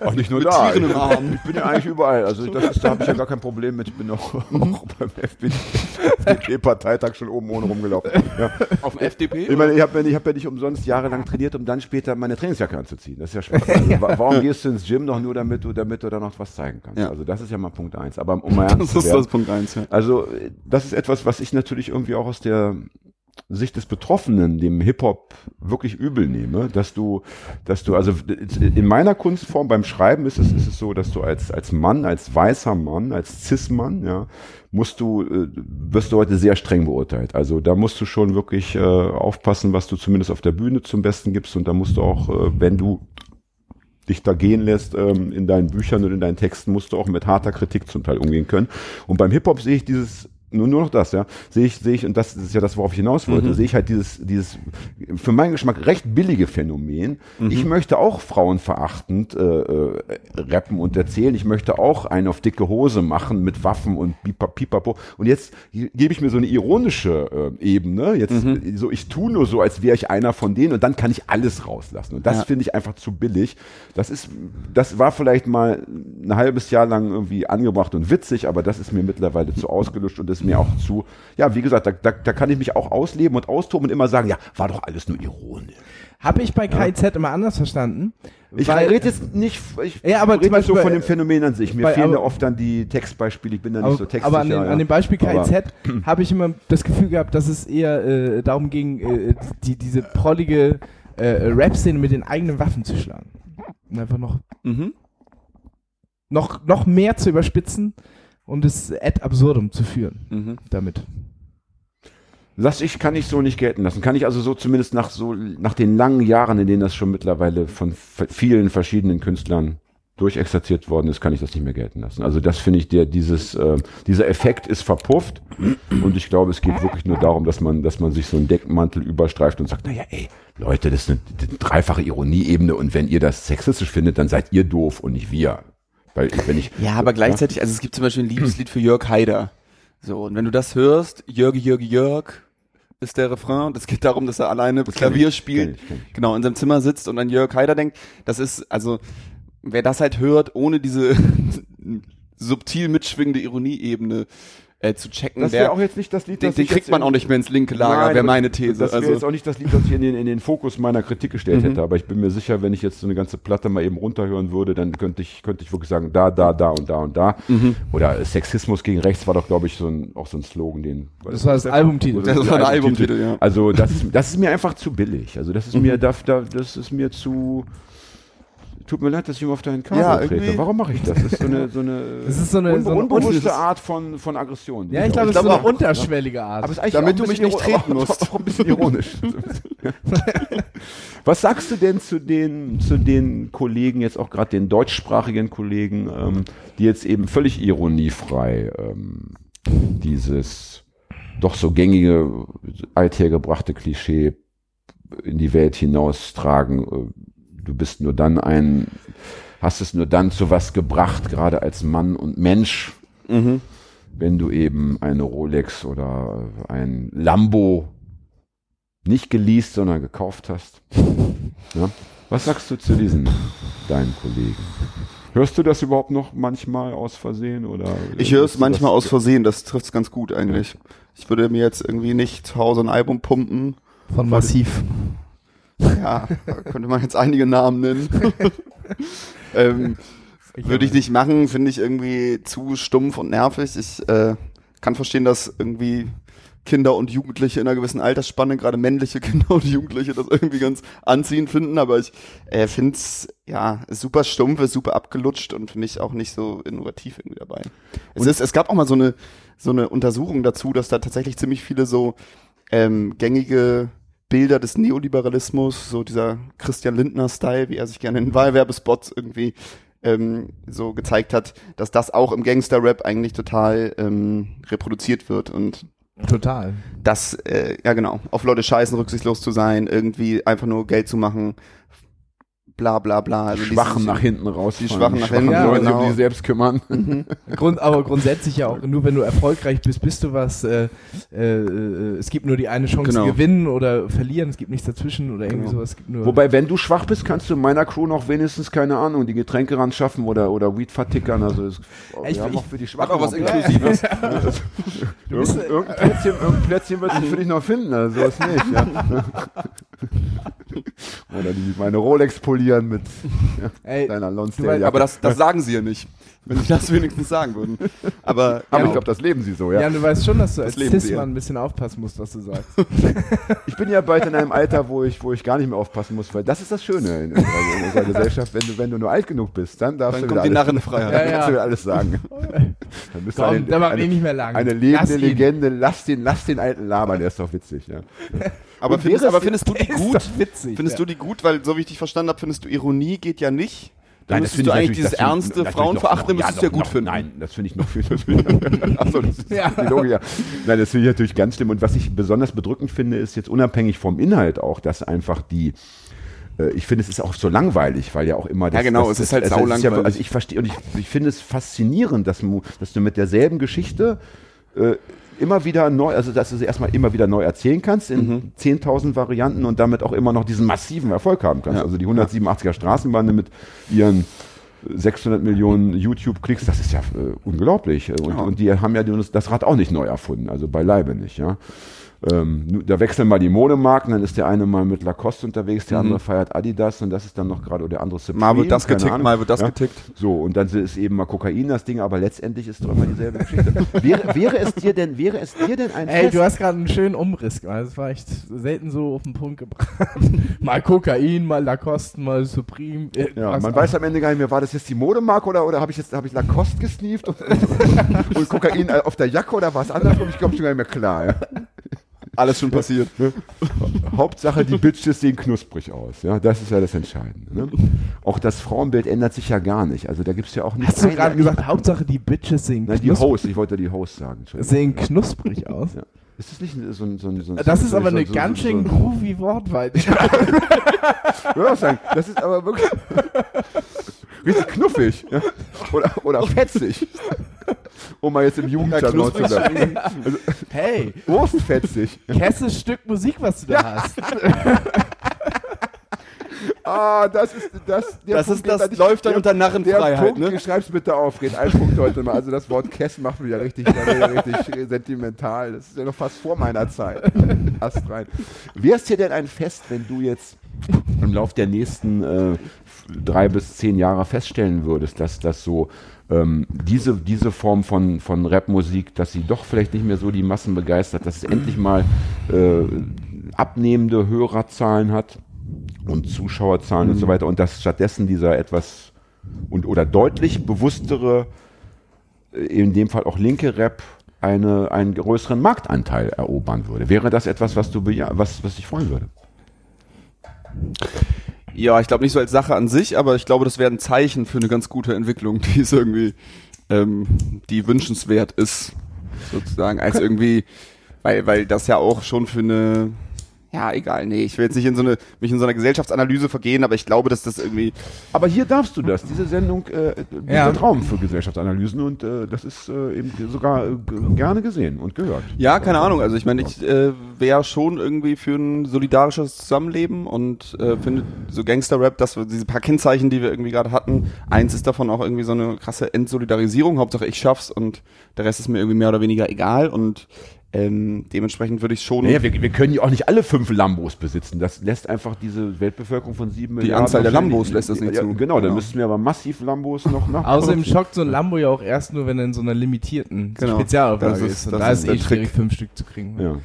auch nicht nur mit da. Tieren im ich, Arm. ich bin ja eigentlich überall. Also das ist, da habe ich ja gar kein Problem mit. Ich bin auch, auch beim FDP-Parteitag schon oben ohne rumgelaufen. Ja. Auf dem FDP? Ich meine, ich habe ja, nicht- ich hab ja nicht umsonst jahrelang trainiert, um dann später meine Trainingsjacke anzuziehen. Das ist ja Spaß. Also, wa- warum gehst du ins Gym noch nur, damit du, damit du da noch was zeigen kannst? Ja. Also das ist ja mal Punkt eins. Aber um mal ernst Das zu ist werden, das Punkt eins, ja. also äh, das ist etwas, was ich natürlich irgendwie auch aus der Sicht des Betroffenen dem Hip-Hop wirklich übel nehme, dass du, dass du, also in meiner Kunstform beim Schreiben ist es, ist es so, dass du als, als Mann, als weißer Mann, als Cis-Mann, ja, musst du, äh, wirst du heute sehr streng beurteilt. Also da musst du schon wirklich äh, aufpassen, was du zumindest auf der Bühne zum Besten gibst und da musst du auch, äh, wenn du dich da gehen lässt ähm, in deinen Büchern und in deinen Texten, musst du auch mit harter Kritik zum Teil umgehen können. Und beim Hip-Hop sehe ich dieses nur, nur noch das, ja, sehe ich, sehe ich, und das ist ja das, worauf ich hinaus wollte, Mhm. sehe ich halt dieses, dieses für meinen Geschmack recht billige Phänomen. Mhm. Ich möchte auch frauenverachtend äh, äh, rappen und erzählen. Ich möchte auch einen auf dicke Hose machen mit Waffen und pipa- pipapo. Und jetzt ge- gebe ich mir so eine ironische äh, Ebene. Jetzt Mhm. so, ich tue nur so, als wäre ich einer von denen und dann kann ich alles rauslassen. Und das Ja. finde ich einfach zu billig. Das ist, das war vielleicht mal ein halbes Jahr lang irgendwie angebracht und witzig, aber das ist mir mittlerweile zu ausgelutscht und ist mir auch zu, ja, wie gesagt, da, da, da kann ich mich auch ausleben und austoben und immer sagen, ja, war doch alles nur ironisch. Habe ich bei KIZ immer anders verstanden. Ich Weil- rede jetzt nicht, ich Ja, aber rede so von dem Phänomen an sich. Mir bei- fehlen da aber- oft dann die Textbeispiele, ich bin da nicht aber, so textsicher. aber an, dem, ja. an dem Beispiel KIZ habe ich immer das Gefühl gehabt, dass es eher äh, darum ging, äh, die, diese prollige äh, Rap-Szene mit den eigenen Waffen zu schlagen. Und einfach noch, Mhm. noch, noch mehr zu überspitzen und es ad absurdum zu führen Mhm. damit. Lass ich, kann ich so nicht gelten lassen. Kann ich also so zumindest nach so, nach den langen Jahren, in denen das schon mittlerweile von vielen verschiedenen Künstlern durchexerziert worden ist, kann ich das nicht mehr gelten lassen. Also das finde ich, der, dieses, äh, dieser Effekt ist verpufft und ich glaube, es geht wirklich nur darum, dass man, dass man sich so einen Deckmantel überstreift und sagt, naja, ey, Leute, das ist eine, eine dreifache Ironieebene und wenn ihr das sexistisch findet, dann seid ihr doof und nicht wir. Weil wenn ich, Ja, aber gleichzeitig, also es gibt zum Beispiel ein Liebeslied für Jörg Haider. So, und wenn du das hörst, Jörg, Jörg, Jörg, ist der Refrain und es geht darum, dass er alleine kenn Klavier ich, spielt, kenn ich, kenn ich. genau, in seinem Zimmer sitzt und an Jörg Haider denkt, das ist, also, wer das halt hört, ohne diese subtil mitschwingende Ironieebene äh, zu checken, das wäre auch jetzt nicht das Lied, den, das den ich kriegt man in- auch nicht mehr ins linke Lager, wäre meine These. Das wäre also, jetzt auch nicht das Lied, das ich in den, in den Fokus meiner Kritik gestellt Mhm. hätte, aber ich bin mir sicher, wenn ich jetzt so eine ganze Platte mal eben runterhören würde, dann könnte ich, könnte ich wirklich sagen, da, da, da und da und da. Mhm. Oder Sexismus gegen Rechts war doch, glaube ich, so ein, auch so ein Slogan, den. Das war das Albumtitel. Das war der Albumtitel, ja. Also das ist, das ist mir einfach zu billig. Also das ist Mhm. mir, da, da, das ist mir zu. Tut mir leid, dass ich immer auf deinen Kabel Ja, trete. Warum mache ich das? Das ist so eine, so eine, Das ist so eine- un so eine unbewusste un- Art von, von Aggression. Ja, ich glaube, es ist so eine auch- unterschwellige Art. aber es ist eigentlich Damit auch ein du mich bisschen nicht treten musst. Auch ein bisschen ironisch. Was sagst du denn zu den, zu den Kollegen, jetzt auch gerade den deutschsprachigen Kollegen, ähm, die jetzt eben völlig ironiefrei ähm, dieses doch so gängige, althergebrachte Klischee in die Welt hinaustragen? Äh, Du bist nur dann ein, hast es nur dann zu was gebracht, gerade als Mann und Mensch, mhm. wenn du eben eine Rolex oder ein Lambo nicht geleast, sondern gekauft hast. Ja? Was sagst du zu diesen deinen Kollegen? Hörst du das überhaupt noch manchmal aus Versehen oder? Ich höre es manchmal aus Versehen, das trifft es ganz gut eigentlich. Ich würde mir jetzt irgendwie nicht zu Hause ein Album pumpen. Von Massiv. Ja, könnte man jetzt einige Namen nennen. ähm, würde ich nicht machen, finde ich irgendwie zu stumpf und nervig. Ich äh, kann verstehen, dass irgendwie Kinder und Jugendliche in einer gewissen Altersspanne, gerade männliche Kinder und Jugendliche, das irgendwie ganz anziehend finden, aber ich äh, finde es ja super stumpf, ist super abgelutscht und für mich auch nicht so innovativ irgendwie dabei. Es, ist, es gab auch mal so eine, so eine Untersuchung dazu, dass da tatsächlich ziemlich viele so ähm, gängige Bilder des Neoliberalismus, so dieser Christian Lindner-Style, wie er sich gerne in Wahlwerbespots irgendwie ähm, so gezeigt hat, dass das auch im Gangster-Rap eigentlich total ähm, reproduziert wird und Total. das, äh, ja genau, auf Leute scheißen, rücksichtslos zu sein, irgendwie einfach nur Geld zu machen, bla bla bla. Also Schwachen dieses- nach hinten raus. Die Schwachen nach hinten, Ja, Leute, genau. um die selbst kümmern. Grund, aber grundsätzlich ja auch, nur wenn du erfolgreich bist, bist du was. Äh, äh, äh, es gibt nur die eine Chance, Genau. gewinnen oder verlieren, es gibt nichts dazwischen oder irgendwie Genau. sowas. Es gibt nur Wobei, wenn du schwach bist, kannst du in meiner Crew noch wenigstens, keine Ahnung, die Getränke ran schaffen oder, oder Weed vertickern. Also, es, Ich- ich- auch für die Schwachen auch was. Inklusives. Irgend, irgendein, Plätzchen, irgendein Plätzchen wird sich für dich noch finden, also so ist nicht. Ja. Oder die meine Rolex polieren mit Ey, deiner Lonsdale. Aber das, das sagen sie ja nicht. Wenn sie das wenigstens sagen würden. Aber, aber ja, ich glaube, das leben sie so, ja. Jan, du weißt schon, dass du als leben sie Cis-Mann ja. ein bisschen aufpassen musst, was du sagst. Ich bin ja bald in einem Alter, wo ich, wo ich gar nicht mehr aufpassen muss, weil das ist das Schöne in, unserer, in unserer Gesellschaft. Wenn du, wenn du nur alt genug bist, dann darfst dann du kommt wieder die alles, Narrenfreiheit. Ja, dann ja. kannst du wieder alles sagen. Dann bist du Komm, eine, macht eine, nicht mehr lang. eine Lass lebende ihn. Legende. Lass den, lass den alten labern, der ist doch witzig. Ja. Aber, findest, aber es- findest du die gut? witzig. Findest ja. du die gut? Weil, so wie ich dich verstanden habe, findest du Ironie geht ja nicht. Dann Nein, das müsstest finde du ich eigentlich dieses ernste natürlich Frauenverachten, noch- müsstest du ja gut noch- finden. Nein, das finde ich noch viel. Achso, das ist Ja. die Logik. ja. Nein, das finde ich natürlich ganz schlimm. Und was ich besonders bedrückend finde, ist jetzt unabhängig vom Inhalt auch, dass einfach die äh, ich finde, es ist auch so langweilig, weil ja auch immer das, Ja, genau, das, es ist halt sau das ja, langweilig. Also ich verstehe und ich, ich finde es faszinierend, dass, dass du mit derselben Geschichte äh, immer wieder neu, also dass du sie erstmal immer wieder neu erzählen kannst in Mhm. 10.000 Varianten und damit auch immer noch diesen massiven Erfolg haben kannst. Ja. Also die 187er Straßenbande mit ihren 600 Millionen YouTube-Klicks, das ist ja äh, unglaublich. Und, Ja. und die haben ja das, das Rad auch nicht neu erfunden, also beileibe nicht, ja. Ähm, da wechseln mal die Modemarken, dann ist der eine mal mit Lacoste unterwegs, der andere feiert Adidas und das ist dann noch gerade, oder der andere Supreme. Mal wird das getickt, Ahnung. mal wird das ja? getickt. So, und dann ist eben mal Kokain das Ding, aber letztendlich ist doch immer dieselbe Geschichte. wäre, wäre es dir denn, wäre es dir denn ein Ey, Fest? du hast gerade einen schönen Umriss gemacht. Das war echt selten so auf den Punkt gebracht. mal Kokain, mal Lacoste, mal Supreme. Äh, Ja, man auch. weiß am Ende gar nicht mehr, war das jetzt die Modemarke oder, oder habe ich jetzt habe ich Lacoste gesneeft und, und Kokain auf der Jacke oder war es andersrum? Ich glaube schon gar nicht mehr klar. Ja. Alles schon passiert. Hauptsache, die Bitches sehen knusprig aus. Ja, das ist ja das Entscheidende. Ne? Auch das Frauenbild ändert sich ja gar nicht. Also da gibt es ja auch nicht. Hast du eine- gerade gesagt, Hauptsache die Bitches sehen Nein, die knusprig, Host. Ich wollte die Host sagen. Sehen knusprig aus. Ja. Ist das nicht so ein. So ein, so ein Das ist aber so, eine so, ganz schön groovy Wortwahl. Auch sagen, das ist aber wirklich. richtig knuffig. Ja? Oder, oder fetzig. Um mal jetzt im Jugendjargon zu sagen. Also, hey, Wurstfetzig. kesses Stück Musik, was du da hast. Ah, das ist das. Das Punkt, ist- das ich- läuft dann der- unter Narrenfreiheit, Der Punkt, ne? schreib's bitte auf, Red. Ein Punkt heute mal. Also das Wort Kess macht mich ja richtig, richtig sentimental. Das ist ja noch fast vor meiner Zeit. Ast rein. Wäre es dir denn ein Fest, wenn du jetzt im Lauf der nächsten äh, drei bis zehn Jahre feststellen würdest, dass das so ähm, diese, diese Form von, von Rapmusik, dass sie doch vielleicht nicht mehr so die Massen begeistert, dass es endlich mal äh, abnehmende Hörerzahlen hat und Zuschauerzahlen und so weiter und dass stattdessen dieser etwas und oder deutlich bewusstere, äh, in dem Fall auch linke Rap, eine, einen größeren Marktanteil erobern würde. Wäre das etwas, was du was, was dich freuen würde? Ja, ich glaube nicht so als Sache an sich, aber ich glaube, das wäre ein Zeichen für eine ganz gute Entwicklung, die ist irgendwie, ähm, die wünschenswert ist, sozusagen, als irgendwie, weil, weil das ja auch schon für eine, ja, egal, nee, ich will jetzt nicht in so eine, mich in so einer Gesellschaftsanalyse vergehen, aber ich glaube, dass das irgendwie, Aber hier darfst du das. Diese Sendung äh, bietet Ja. Raum für Gesellschaftsanalysen und äh, das ist äh, eben sogar äh, gerne gesehen und gehört. ja, keine Ahnung, also ich meine, ich äh, wäre schon irgendwie für ein solidarisches Zusammenleben und äh, finde so Gangster-Rap, dass wir diese paar Kennzeichen, die wir irgendwie gerade hatten, eins ist davon auch irgendwie so eine krasse Entsolidarisierung, Hauptsache ich schaff's und der Rest ist mir irgendwie mehr oder weniger egal und ähm, dementsprechend würde ich schon Naja, wir, wir können ja auch nicht alle fünf Lambos besitzen. Das lässt einfach diese Weltbevölkerung von sieben Die Milliarden. Anzahl der Lambos lässt das nicht ja, zu. Genau, dann Genau. müssten wir aber massiv Lambos noch nach. Außerdem schockt so ein Lambo ja auch erst nur, wenn er in so einer limitierten Genau. Spezialauflage Das ist- ist. Und das da ist ist eh schwierig, fünf Stück zu kriegen. Ja.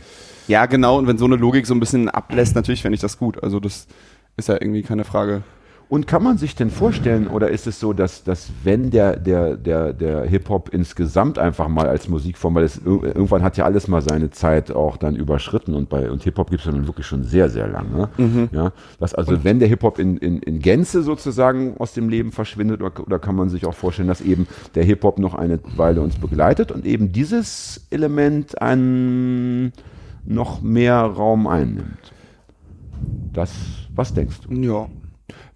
Ja, genau, und wenn so eine Logik so ein bisschen ablässt, natürlich fände ich das gut. Also das ist ja irgendwie keine Frage. Und kann man sich denn vorstellen, oder ist es so, dass, dass wenn der, der, der, der Hip-Hop insgesamt einfach mal als Musikform, weil es ir- irgendwann hat ja alles mal seine Zeit auch dann überschritten und bei und Hip-Hop gibt es ja nun wirklich schon sehr, sehr lange. Ja, dass also wenn der Hip-Hop in, in, in Gänze sozusagen aus dem Leben verschwindet, oder, oder kann man sich auch vorstellen, dass eben der Hip-Hop noch eine Weile uns begleitet und eben dieses Element einen noch mehr Raum einnimmt. Das, was denkst du? Ja.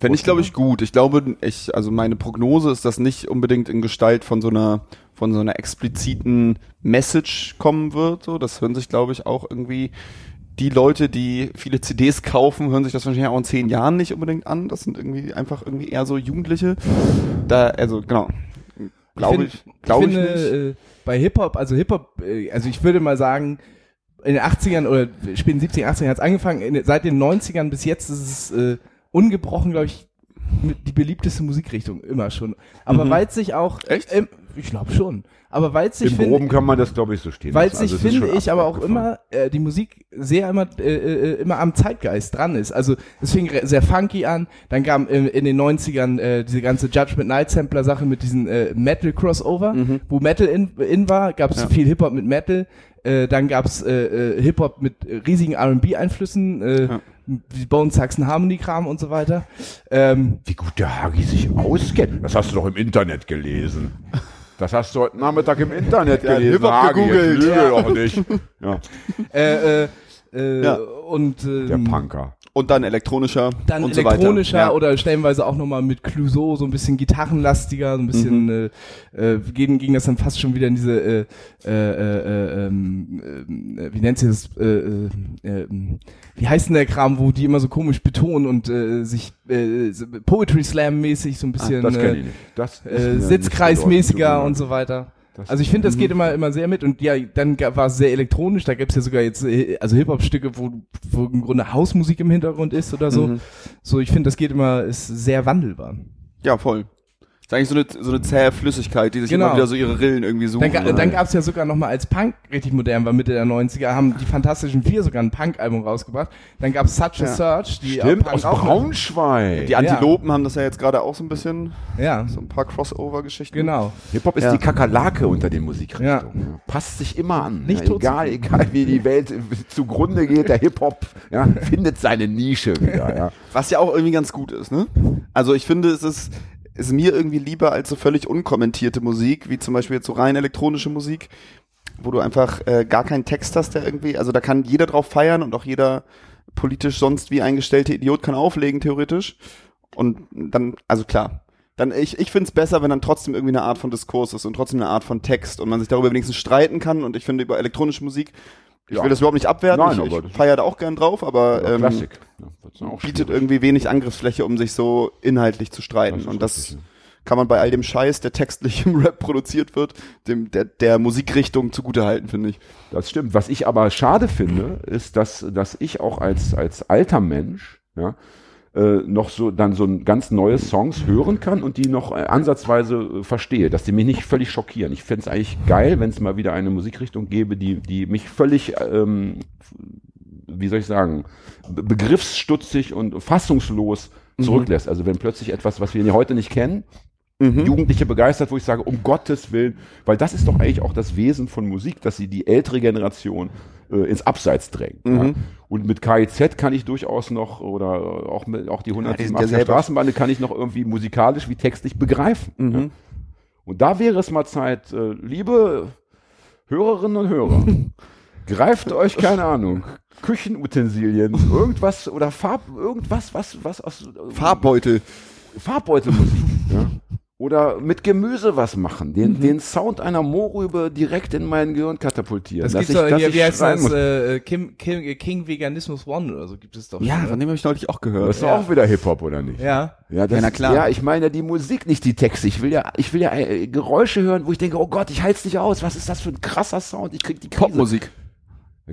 Fände ich, glaube ich, gut. Ich glaube, ich, also meine Prognose ist, dass nicht unbedingt in Gestalt von so einer, von so einer expliziten Message kommen wird. So, das hören sich, glaube ich, auch irgendwie die Leute, die viele CDs kaufen, hören sich das wahrscheinlich auch in zehn Jahren nicht unbedingt an. Das sind irgendwie einfach irgendwie eher so Jugendliche. Da, also genau. Glaube ich, glaube ich, finde, nicht. Äh, bei Hip-Hop, also Hip-Hop, äh, also ich würde mal sagen, in den 80ern oder späten 70er, 80ern hat es angefangen. In, seit den 90ern bis jetzt ist es äh, ungebrochen, glaube ich, die beliebteste Musikrichtung immer schon. Aber Mhm. weil es sich auch, Echt? Ähm, ich glaube schon. Aber weil es sich Im finde, Groben kann man das, glaube ich, so stehen weil sich Also es finde ich aber auch immer äh, die Musik sehr immer äh, äh, immer am Zeitgeist dran ist. Also es fing sehr funky an, dann kam in, in den 90ern äh, diese ganze Judgment Night Sampler Sache mit diesen äh, Metal Crossover, wo Metal in, in war, gab es Ja. viel Hip Hop mit Metal. Äh, dann gab's äh, äh, Hip Hop mit äh, riesigen R&B Einflüssen, äh, Ja. Bone Saxon Harmony Kram und so weiter. Ähm, Wie gut der Hagi sich auskennt. Das hast du doch im Internet gelesen. Das hast du heute Nachmittag im Internet hat gelesen. Hagi, jetzt gegoogelt. lüge Ja. doch nicht. Ja, äh, äh, äh, Ja. und ähm, der Punker. Und dann elektronischer Dann und so elektronischer weiter. Ja. oder stellenweise auch nochmal mit Clouseau so ein bisschen gitarrenlastiger, so ein bisschen Mhm. äh, äh, ging, ging das dann fast schon wieder in diese äh, äh, äh, ähm, äh, wie nennt sie das äh, äh, äh, wie heißt denn der Kram, wo die immer so komisch betonen und äh, sich äh, so Poetry Slam mäßig so ein bisschen Das kenne äh. Das äh, Sitzkreismäßiger und so weiter. Das- Also ich finde, das geht immer immer sehr mit und ja, dann war es sehr elektronisch. Da gibt's ja sogar jetzt äh, also Hip Hop Stücke, wo, wo im Grunde Hausmusik im Hintergrund ist oder so. Mhm. So, ich finde, das geht immer ist sehr wandelbar. Ja, voll. Ist eigentlich so eine, so eine zähe Flüssigkeit, die sich Genau. immer wieder so ihre Rillen irgendwie suchen. Dann, dann gab's ja sogar noch mal als Punk richtig modern war Mitte der 90er, haben die Fantastischen Vier sogar ein Punk-Album rausgebracht. Dann gab's Such a Ja. Search, die Stimmt, aus auch- Braunschweig. die Antilopen haben das ja jetzt gerade auch so ein bisschen, Ja, so ein paar Crossover-Geschichten. genau. Hip-Hop ist Ja. die Kakerlake unter den Musikrichtungen. Ja. Ja. Passt sich immer an. Nicht ja, tot egal, egal wie die Welt zugrunde geht, der Hip-Hop ja, findet seine Nische wieder. Ja. Was ja auch irgendwie ganz gut ist, ne? Also ich finde, es ist, ist mir irgendwie lieber als so völlig unkommentierte Musik, wie zum Beispiel jetzt so rein elektronische Musik, wo du einfach äh, gar keinen Text hast, der irgendwie, also da kann jeder drauf feiern und auch jeder politisch sonst wie eingestellte Idiot kann auflegen, theoretisch. Und dann, also klar. Dann, ich, ich finde es besser, wenn dann trotzdem irgendwie eine Art von Diskurs ist und trotzdem eine Art von Text und man sich darüber wenigstens streiten kann. Und ich finde über elektronische Musik, ich Ja. will das überhaupt nicht abwerten, Nein, ich, aber ich feiere da auch gern drauf, aber ähm, Klassik. Ja, bietet irgendwie wenig Angriffsfläche, um sich so inhaltlich zu streiten. Das und das richtig, kann man bei all dem Scheiß, der textlich im Rap produziert wird, dem, der, der Musikrichtung zugutehalten, finde ich. Das stimmt. Was ich aber schade finde, ist, dass, dass ich auch als, als alter Mensch, ja, äh, noch so dann so ein ganz neue Songs hören kann und die noch äh, ansatzweise äh, verstehe, dass die mich nicht völlig schockieren. Ich fände es eigentlich geil, wenn es mal wieder eine Musikrichtung gäbe, die, die mich völlig, ähm, wie soll ich sagen, be- begriffsstutzig und fassungslos zurücklässt. Also wenn plötzlich etwas, was wir heute nicht kennen, Jugendliche begeistert, wo ich sage, um Gottes Willen, weil das ist doch eigentlich auch das Wesen von Musik, dass sie die ältere Generation äh, ins Abseits drängt. Ja? Und mit KIZ kann ich durchaus noch, oder auch, mit, auch die die sind ja 187 selber- Straßenbahn kann ich noch irgendwie musikalisch wie textlich begreifen. Ja? Und da wäre es mal Zeit, äh, liebe Hörerinnen und Hörer, greift euch, keine Ahnung, Küchenutensilien, irgendwas oder Farb, irgendwas, was, was aus Farbbeutel. Farbbeutelmusik. ja. Oder mit Gemüse was machen. Mhm. Den, den Sound einer Mohrrübe direkt in mein Gehirn katapultieren. Das gibt's doch hier, wie heißt das, muss. äh, Kim, Kim, King Veganismus One oder so gibt es doch. Ja, schon, von dem habe ich neulich auch gehört. Das ist ja. auch wieder Hip-Hop, oder nicht? Ja. Ja, das, Ja, na klar. Ja, ich meine die Musik, nicht die Texte. Ich will ja, ich will ja äh, Geräusche hören, wo ich denke, oh Gott, ich halte es nicht aus. Was ist das für ein krasser Sound? Ich krieg die Krise. Popmusik.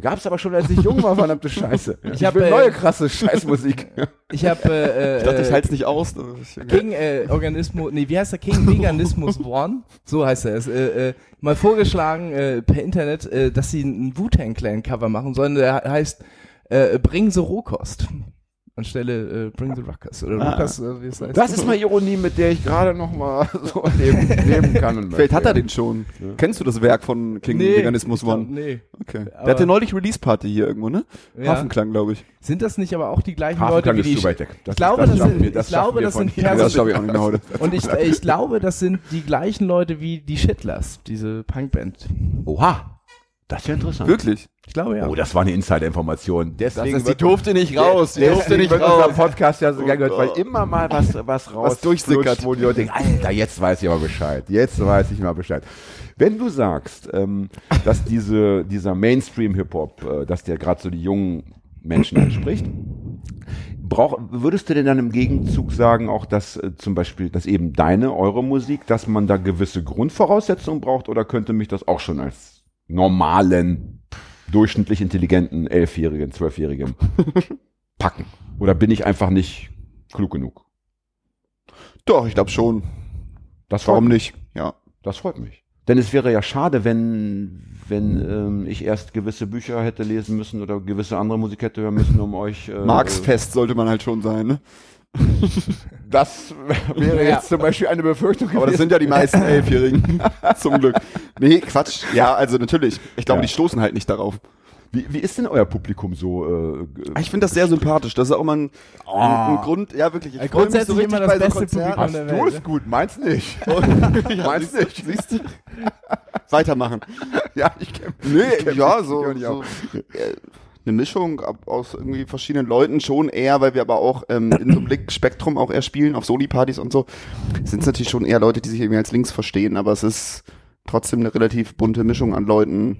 Gab's aber schon, als ich jung war, verdammte Scheiße. Ich, hab, will äh, neue krasse Scheißmusik. Ich habe äh, Ich dachte, ich äh, halte es nicht aus. Ist- King äh, Organismus, nee, wie heißt der King Veganismus One? So heißt er es. Äh, äh, mal vorgeschlagen äh, per Internet, äh, dass sie ein Wu-Tang Clan Cover machen sollen. Der heißt äh, Bring the Rohkost anstelle äh, Bring the Ruckus oder Ah. Ruckus, äh, wie es heißt. Das ist mal Ironie, mit der ich gerade noch mal so leben, leben kann. Und Vielleicht hat er den schon. Kennst du das Werk von King Veganismus ich glaub, One? Nee. Okay. Aber- Der hatte neulich Release-Party hier irgendwo, ne? Ja. Hafenklang, glaube ich. Sind das nicht aber auch die gleichen Hafenklang Leute wie ist die weg. Das- ich glaube, das sind, wir- das ich glaube, das sind. Ja, das Perso schaffe ich auch nicht mehr heute. und ich, ich glaube, das sind die gleichen Leute wie die Shitlers, diese Punkband. Oha, das ist ja interessant. Wirklich? Ich glaube ja. Oh, das war eine Insider-Information. Deswegen ist, die durfte nicht raus. Die durfte nicht wird unser raus. Podcast ja so Oh gehört, weil immer mal was, was raus durchsickert. flutscht, wo die Leute denken, Alter, jetzt weiß ich aber Bescheid. Jetzt weiß ich mal Bescheid. Wenn du sagst, ähm, dass diese, dieser Mainstream-Hip-Hop, äh, dass der gerade so die jungen Menschen anspricht, brauch, würdest du denn dann im Gegenzug sagen, auch dass äh, zum Beispiel, dass eben deine, eure Musik, dass man da gewisse Grundvoraussetzungen braucht oder könnte mich das auch schon als normalen durchschnittlich intelligenten Elfjährigen, Zwölfjährigen packen? Oder bin ich einfach nicht klug genug? Doch, ich glaube schon. Das Warum nicht? Ja. Das freut mich. Denn es wäre ja schade, wenn, wenn ähm, ich erst gewisse Bücher hätte lesen müssen oder gewisse andere Musik hätte hören müssen, um euch. Äh, Marx-fest sollte man halt schon sein, ne? Das wäre Ja. jetzt zum Beispiel eine Befürchtung. Aber das sind ja die meisten Elfjährigen. Zum Glück. Nee, Quatsch. Ja, also natürlich. Ich glaube, Ja. die stoßen halt nicht darauf. wie, wie ist denn euer Publikum so? Äh, g- Ich finde das sehr sympathisch. Das ist auch mal ein, ein, ein Grund. Ja, wirklich. Ich grundsätzlich immer das beste Konzerten. Publikum. Hast der du Welt, es gut? Meins nicht. Ja, Meinst siehst du? Siehst du? Weitermachen. ja, ich kenn, Nee, ich kenn ja, mich so, nicht so äh, eine Mischung aus irgendwie verschiedenen Leuten schon eher, weil wir aber auch ähm, in so einem Blickspektrum auch eher spielen, auf Soli-Partys und so, sind es natürlich schon eher Leute, die sich irgendwie als links verstehen, aber es ist trotzdem eine relativ bunte Mischung an Leuten.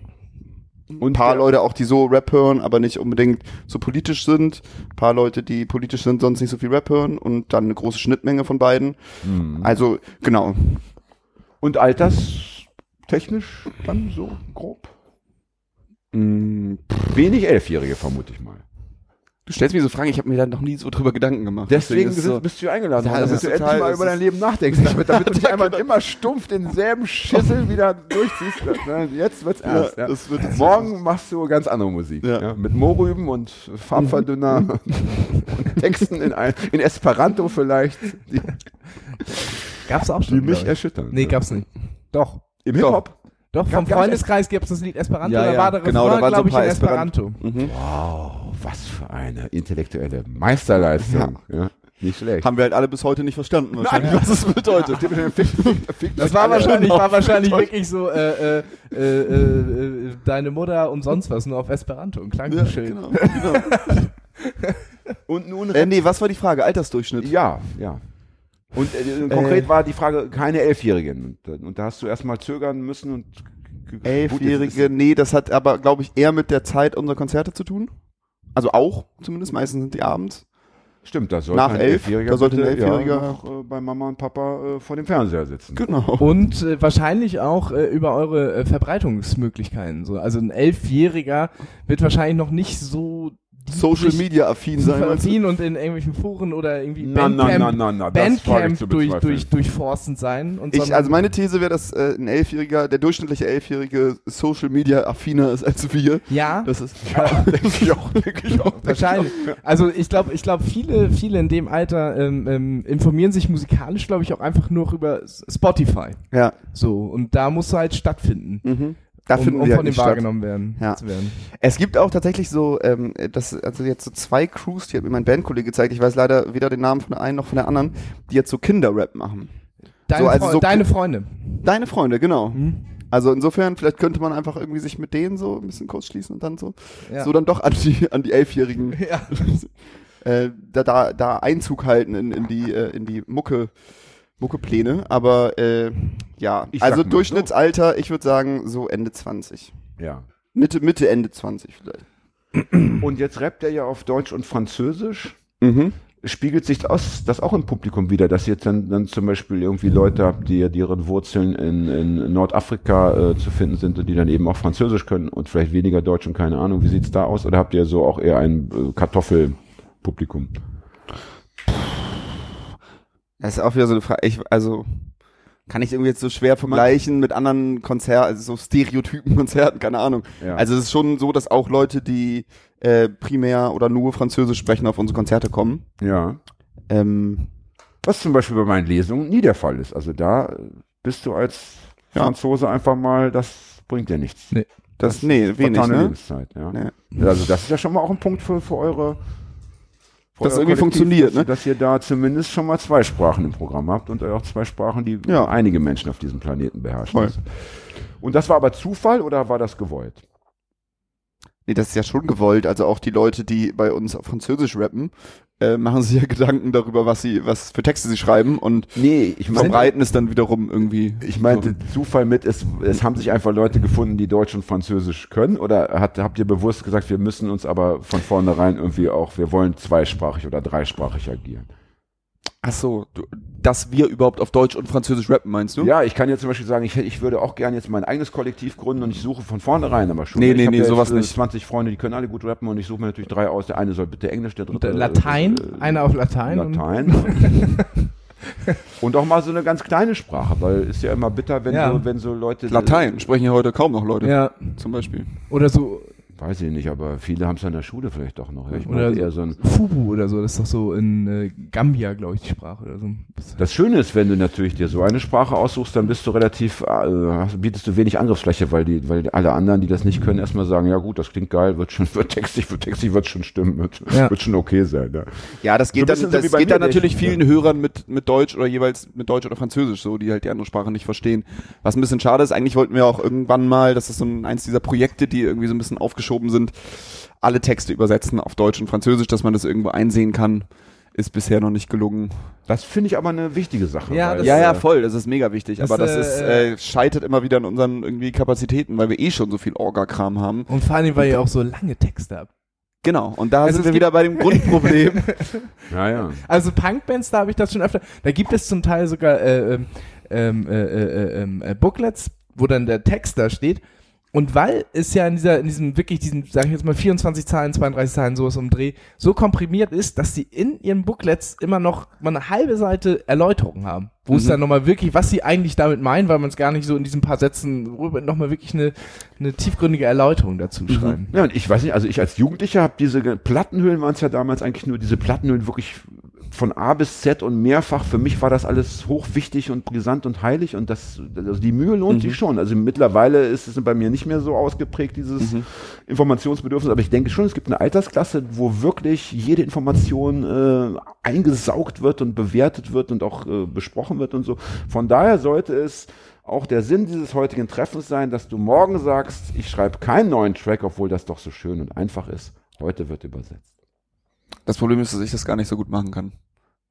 Und Ein paar der- Leute auch, die so Rap hören, aber nicht unbedingt so politisch sind. Ein paar Leute, die politisch sind, sonst nicht so viel Rap hören und dann eine große Schnittmenge von beiden. Mhm. Also, genau. Und alterstechnisch dann so grob? Mm, Wenig Elfjährige, vermute ich mal. Du stellst mir so Fragen, ich habe mir da noch nie so drüber Gedanken gemacht. Deswegen es sind, bist du eingeladen Ja, worden, das damit du endlich mal das über dein Leben nachdenkst, damit, damit du nicht einmal immer stumpf denselben Schissel wieder durchziehst. Ne? Jetzt wird's ernst. Ja, das wird jetzt Morgen machst du ganz andere Musik. Ja. Ja. Mit Mohrrüben und Farbverdünner und Texten in, ein, in Esperanto vielleicht, die, Gab's auch die schon. mich glaub ich. erschüttern. Nee, gab's nicht. Doch. Im Hip-Hop? Doch, vom gab's Freundeskreis gibt's das Lied Esperanto, Ja, da ja, war der genau, Refrain, da waren so glaube ein ich, paar in Esperanto. Esperanto. Mhm. Wow, was für eine intellektuelle Meisterleistung. Ja. Nicht schlecht. Haben wir halt alle bis heute nicht verstanden, wahrscheinlich, was es bedeutet. Das war wahrscheinlich, war wahrscheinlich wirklich so, äh, äh, äh, äh, äh, deine Mutter und sonst was, nur auf Esperanto, ein Ja, Klangschild. genau, genau. Und nun äh, nee, was war die Frage? Altersdurchschnitt? Ja, ja. Und äh, konkret Äh. war die Frage, keine Elfjährigen. Und, und da hast du erstmal zögern müssen und Elfjährige, nee, das hat aber, glaube ich, eher mit der Zeit unserer Konzerte zu tun. Also auch, zumindest, meistens sind die abends. Stimmt, da sollte Nach ein elf, Elfjähriger da sollte ein bitte, Elfjähriger- ja, noch, äh, bei Mama und Papa äh, vor dem Fernseher sitzen. Genau. Und äh, wahrscheinlich auch äh, über eure äh, Verbreitungsmöglichkeiten. So. Also ein Elfjähriger wird wahrscheinlich noch nicht so Social Media affin sein. du? affin und in irgendwelchen Foren oder irgendwie Na, na, Bandcamp, na, na, na, ich Bandcamp durch, durch, durchforstend sein. Und Ich, also meine These wäre, dass äh, ein Elfjähriger, der durchschnittliche Elfjährige Social Media affiner ist als wir. ja, Das ist denke ich auch, denke ich auch. wahrscheinlich. Also ich glaube, ich glaube, viele, viele in dem Alter ähm, ähm, informieren sich musikalisch, glaube ich, auch einfach nur über Spotify. ja. So und da muss halt stattfinden, Mhm. Da um, finden um wir von dem wahrgenommen werden. Ja. Werden. Es gibt auch tatsächlich so, ähm, das, also jetzt so zwei Crews, die hat mir mein Bandkollege gezeigt, ich weiß leider weder den Namen von der einen noch von der anderen, die jetzt so Kinderrap machen. Deine, So, also so- deine Freunde. Deine Freunde, genau. Hm? Also insofern, vielleicht könnte man einfach irgendwie sich mit denen so ein bisschen kurz schließen und dann so, Ja. so dann doch an die, an die Elfjährigen ja. äh, da, da, da Einzug halten in, in die, äh, in die Mucke, Muckepläne. Aber äh, ja, Ich also Durchschnittsalter, ich würde sagen so Ende 20. Ja. Mitte, Mitte, Ende 20 vielleicht. Und jetzt rappt er ja auf Deutsch und Französisch. Mhm. Spiegelt sich das, das auch im Publikum wieder, dass ihr jetzt dann, dann zum Beispiel irgendwie Leute habt, die deren Wurzeln in, in Nordafrika äh, zu finden sind und die dann eben auch Französisch können und vielleicht weniger Deutsch und keine Ahnung. Wie sieht's da aus? Oder habt ihr so auch eher ein äh, Kartoffelpublikum? Das ist auch wieder so eine Frage. Ich, also kann ich irgendwie jetzt so schwer vergleichen mit anderen Konzerten, also so Stereotypen-Konzerten, keine Ahnung. Ja. Also es ist schon so, dass auch Leute, die äh, primär oder nur Französisch sprechen, auf unsere Konzerte kommen. ja. Ähm, Was zum Beispiel bei meinen Lesungen nie der Fall ist. Also da bist du als Ja. Franzose einfach mal, das bringt dir nichts. Nee. das, nee, wenig, ne? Lebenszeit, ja. Nee. Also das ist ja schon mal auch ein Punkt für, für eure euer irgendwie funktioniert, dass, ne? Dass ihr da zumindest schon mal zwei Sprachen im Programm habt und auch zwei Sprachen, die Ja. einige Menschen auf diesem Planeten beherrschen. Voll. Und das war aber Zufall oder war das gewollt? Nee, das ist ja schon gewollt. Also auch die Leute, die bei uns auf Französisch rappen, äh, machen sich ja Gedanken darüber, was sie, was für Texte sie schreiben und Nee, ich verbreiten es dann wiederum irgendwie. ich meinte Zufall mit, es, es haben sich einfach Leute gefunden, die Deutsch und Französisch können oder hat, habt ihr bewusst gesagt, wir müssen uns aber von vornherein irgendwie auch, wir wollen zweisprachig oder dreisprachig agieren? Ach so, du, dass wir überhaupt auf Deutsch und Französisch rappen, meinst du? Ja, ich kann jetzt zum Beispiel sagen, ich, ich würde auch gerne jetzt mein eigenes Kollektiv gründen und ich suche von vornherein aber schon. Nee, nee, nee, ja sowas jetzt, äh, nicht. 20 Freunde, die können alle gut rappen und ich suche mir natürlich drei aus. Der eine soll bitte Englisch, der Und, dritte Latein, äh, einer auf Latein. Und, Latein. und auch mal so eine ganz kleine Sprache, weil ist ja immer bitter, wenn, Ja. so, wenn so Leute. Latein sprechen ja heute kaum noch Leute. ja, Zum Beispiel. oder so, Weiß ich nicht, aber viele haben es in der Schule vielleicht doch noch. Ja, Ich oder eher so ein. Fubu oder so, das ist doch so in äh, Gambia, glaube ich, die Sprache oder so. Das Schöne ist, wenn du natürlich dir so eine Sprache aussuchst, dann bist du relativ, äh, bietest du wenig Angriffsfläche, weil die, weil alle anderen, die das nicht können, erstmal sagen, ja gut, das klingt geil, wird schon, wird textig, wird textig, wird schon stimmen, wird, Ja. wird schon okay sein. Ja. Ja, das So geht bisschen dann, so das bei geht dann natürlich ich- vielen Hörern mit, mit Deutsch oder jeweils mit Deutsch oder Französisch so, die halt die andere Sprache nicht verstehen. Was ein bisschen schade ist, eigentlich wollten wir auch irgendwann mal, das ist so ein, eins dieser Projekte, die irgendwie so ein bisschen aufgeschoben sind, alle Texte übersetzen auf Deutsch und Französisch, dass man das irgendwo einsehen kann, ist bisher noch nicht gelungen. Das finde ich aber eine wichtige Sache. Ja, weil, das- ja, ja, äh, voll, das ist mega wichtig, das, aber das äh, ist, äh, scheitert immer wieder an unseren irgendwie Kapazitäten, weil wir eh schon so viel Orga-Kram haben. Und vor allem, weil ihr auch so lange Texte habt. Genau, und da Also sind wir wieder bei dem Grundproblem. Ja, ja. Also Punkbands, da habe ich das schon öfter. Da gibt es zum Teil sogar äh, ähm, ähm, äh, äh, ähm, äh, Booklets, wo dann der Text da steht. Und weil es ja in dieser, in diesem wirklich diesen, sag ich jetzt mal 24 Zahlen, 32 Zahlen, sowas um den Dreh, so komprimiert ist, dass sie in ihren Booklets immer noch mal eine halbe Seite Erläuterung haben. Wo es Mhm. dann nochmal wirklich, was sie eigentlich damit meinen, weil man es gar nicht so in diesen paar Sätzen nochmal wirklich eine, eine tiefgründige Erläuterung dazu schreiben. Ja, und ich weiß nicht, also ich als Jugendlicher habe diese Plattenhüllen waren es ja damals eigentlich nur diese Plattenhüllen wirklich von A bis Z und mehrfach. Für mich war das alles hochwichtig und brisant und heilig und das, also die Mühe lohnt sich schon. Also mittlerweile ist es bei mir nicht mehr so ausgeprägt, dieses Informationsbedürfnis, aber ich denke schon, es gibt eine Altersklasse, wo wirklich jede Information äh, eingesaugt wird und bewertet wird und auch äh, besprochen wird und so. Von daher sollte es auch der Sinn dieses heutigen Treffens sein, dass du morgen sagst, ich schreibe keinen neuen Track, obwohl das doch so schön und einfach ist. Heute wird übersetzt. Das Problem ist, dass ich das gar nicht so gut machen kann.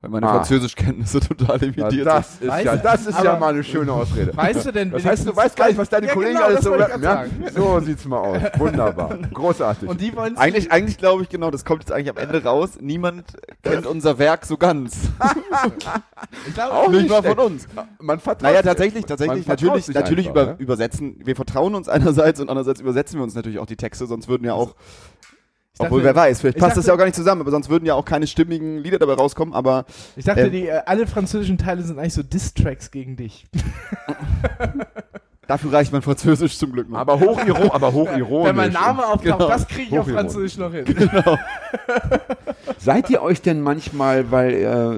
Weil meine Ah. Französischkenntnisse total limitiert sind. das ist Weißt ja, das ist ja mal eine schöne Ausrede. Weißt du denn, Das heißt, du weißt gar nicht, was deine Ja, Kollegen genau, alles so rappen. Ja? So sieht's mal aus. Wunderbar. Großartig. Und die wollen Eigentlich, eigentlich glaube ich genau, das kommt jetzt eigentlich am Ende raus. Niemand kennt unser Werk so ganz. ich glaube, Auch nicht nicht mal von uns. Man vertraut Naja, tatsächlich, tatsächlich, natürlich, natürlich einfach, über, ja? übersetzen. Wir vertrauen uns einerseits und andererseits übersetzen wir uns natürlich auch die Texte, sonst würden ja auch, dachte- obwohl wer weiß, vielleicht ich passt das dachte- ja auch gar nicht zusammen, aber sonst würden ja auch keine stimmigen Lieder dabei rauskommen, aber Ich dachte, Ähm. die, äh, alle französischen Teile sind eigentlich so Diss-Tracks gegen dich. dafür reicht mein Französisch zum Glück noch. Aber hochiro aber hochironisch. Wenn mein Name auftaucht, Genau. das kriege ich auf Hochironisch. Französisch noch hin. Seid ihr euch denn manchmal, weil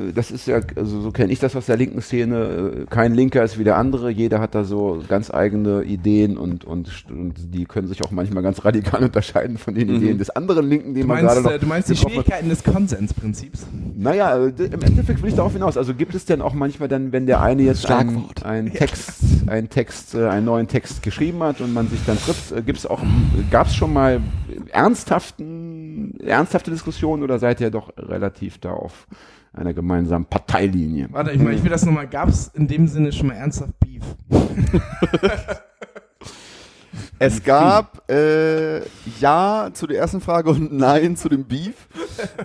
äh, das ist ja, also so kenne ich das aus der linken Szene, äh, kein Linker ist wie der andere, jeder hat da so ganz eigene Ideen und, und, und die können sich auch manchmal ganz radikal unterscheiden von den Mhm. Ideen des anderen Linken, den Du man gerade meinst, noch äh, du meinst die. Schwierigkeiten des Konsensprinzips. Naja, äh, im Endeffekt will ich darauf hinaus. Also gibt es denn auch manchmal dann, wenn der eine jetzt einen, einen Text, einen Text, äh, einen neuen Text geschrieben hat und man sich dann trifft, äh, gibt es auch, gab es schon mal ernsthaften, ernsthafte Diskussionen oder seid ihr doch relativ da auf einer gemeinsamen Parteilinie? Warte, ich, meine, ich will das nochmal. Gab es in dem Sinne schon mal ernsthaft Beef? Es gab äh, Ja zu der ersten Frage und Nein zu dem Beef.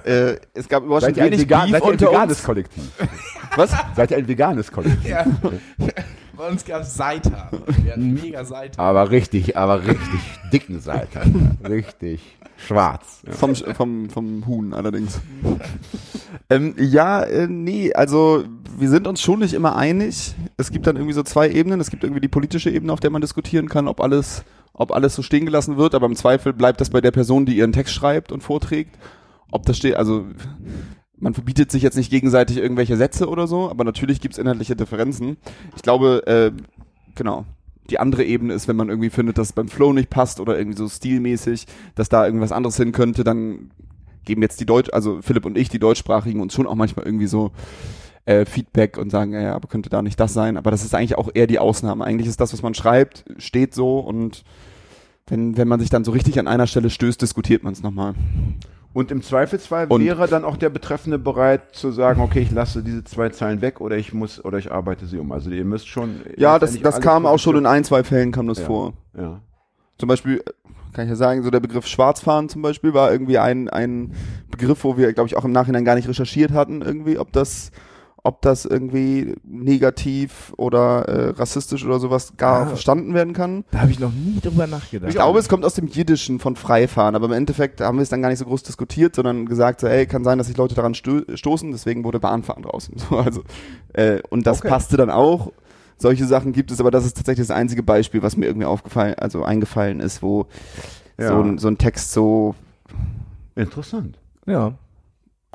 äh, es gab überraschend Seid ihr ein, wenig vegan, Beef seid ihr ein unter veganes uns. Kollektiv? Was? Seid ihr ein veganes Kollektiv? Ja. Bei uns gab es Seiter. Wir hatten mega Seiter. Aber richtig, aber richtig dicken Seite. Richtig schwarz. Ja. Vom, vom, vom Huhn allerdings. ähm, ja, äh, nee, also wir sind uns schon nicht immer einig. Es gibt dann irgendwie so zwei Ebenen. Es gibt irgendwie die politische Ebene, auf der man diskutieren kann, ob alles, ob alles so stehen gelassen wird, aber im Zweifel bleibt das bei der Person, die ihren Text schreibt und vorträgt. Ob das steht, also man verbietet sich jetzt nicht gegenseitig irgendwelche Sätze oder so, aber natürlich gibt's inhaltliche Differenzen. Ich glaube, äh, genau. Die andere Ebene ist, wenn man irgendwie findet, dass beim Flow nicht passt oder irgendwie so stilmäßig, dass da irgendwas anderes hin könnte, dann geben jetzt die Deutsch, also Philipp und ich, die Deutschsprachigen, uns schon auch manchmal irgendwie so äh, Feedback und sagen, ja, ja, aber könnte da nicht das sein. Aber das ist eigentlich auch eher die Ausnahme. Eigentlich ist das, was man schreibt, steht so und wenn, wenn man sich dann so richtig an einer Stelle stößt, diskutiert man es nochmal. Und im Zweifelsfall Und- wäre dann auch der Betreffende bereit zu sagen, okay, ich lasse diese zwei Zeilen weg oder ich muss oder ich arbeite sie um. Also ihr müsst schon. Ja, das, das kam auch schon in ein, zwei Fällen kam das Ja. vor. Ja. Zum Beispiel, äh, kann ich ja sagen, so der Begriff Schwarzfahren zum Beispiel war irgendwie ein, ein Begriff, wo wir, glaube ich, auch im Nachhinein gar nicht recherchiert hatten, irgendwie, ob das, ob das irgendwie negativ oder äh, rassistisch oder sowas gar Ah. verstanden werden kann. Da habe ich noch nie drüber nachgedacht. Ich glaube, es kommt aus dem Jiddischen von Freifahren, aber im Endeffekt haben wir es dann gar nicht so groß diskutiert, sondern gesagt, so, ey, kann sein, dass sich Leute daran sto stoßen, deswegen wurde Bahnfahren draußen. So, also, äh, und das Okay. passte dann auch. Solche Sachen gibt es, aber das ist tatsächlich das einzige Beispiel, was mir irgendwie aufgefallen, also eingefallen ist, wo Ja. so, ein, so ein Text so Interessant. Ja.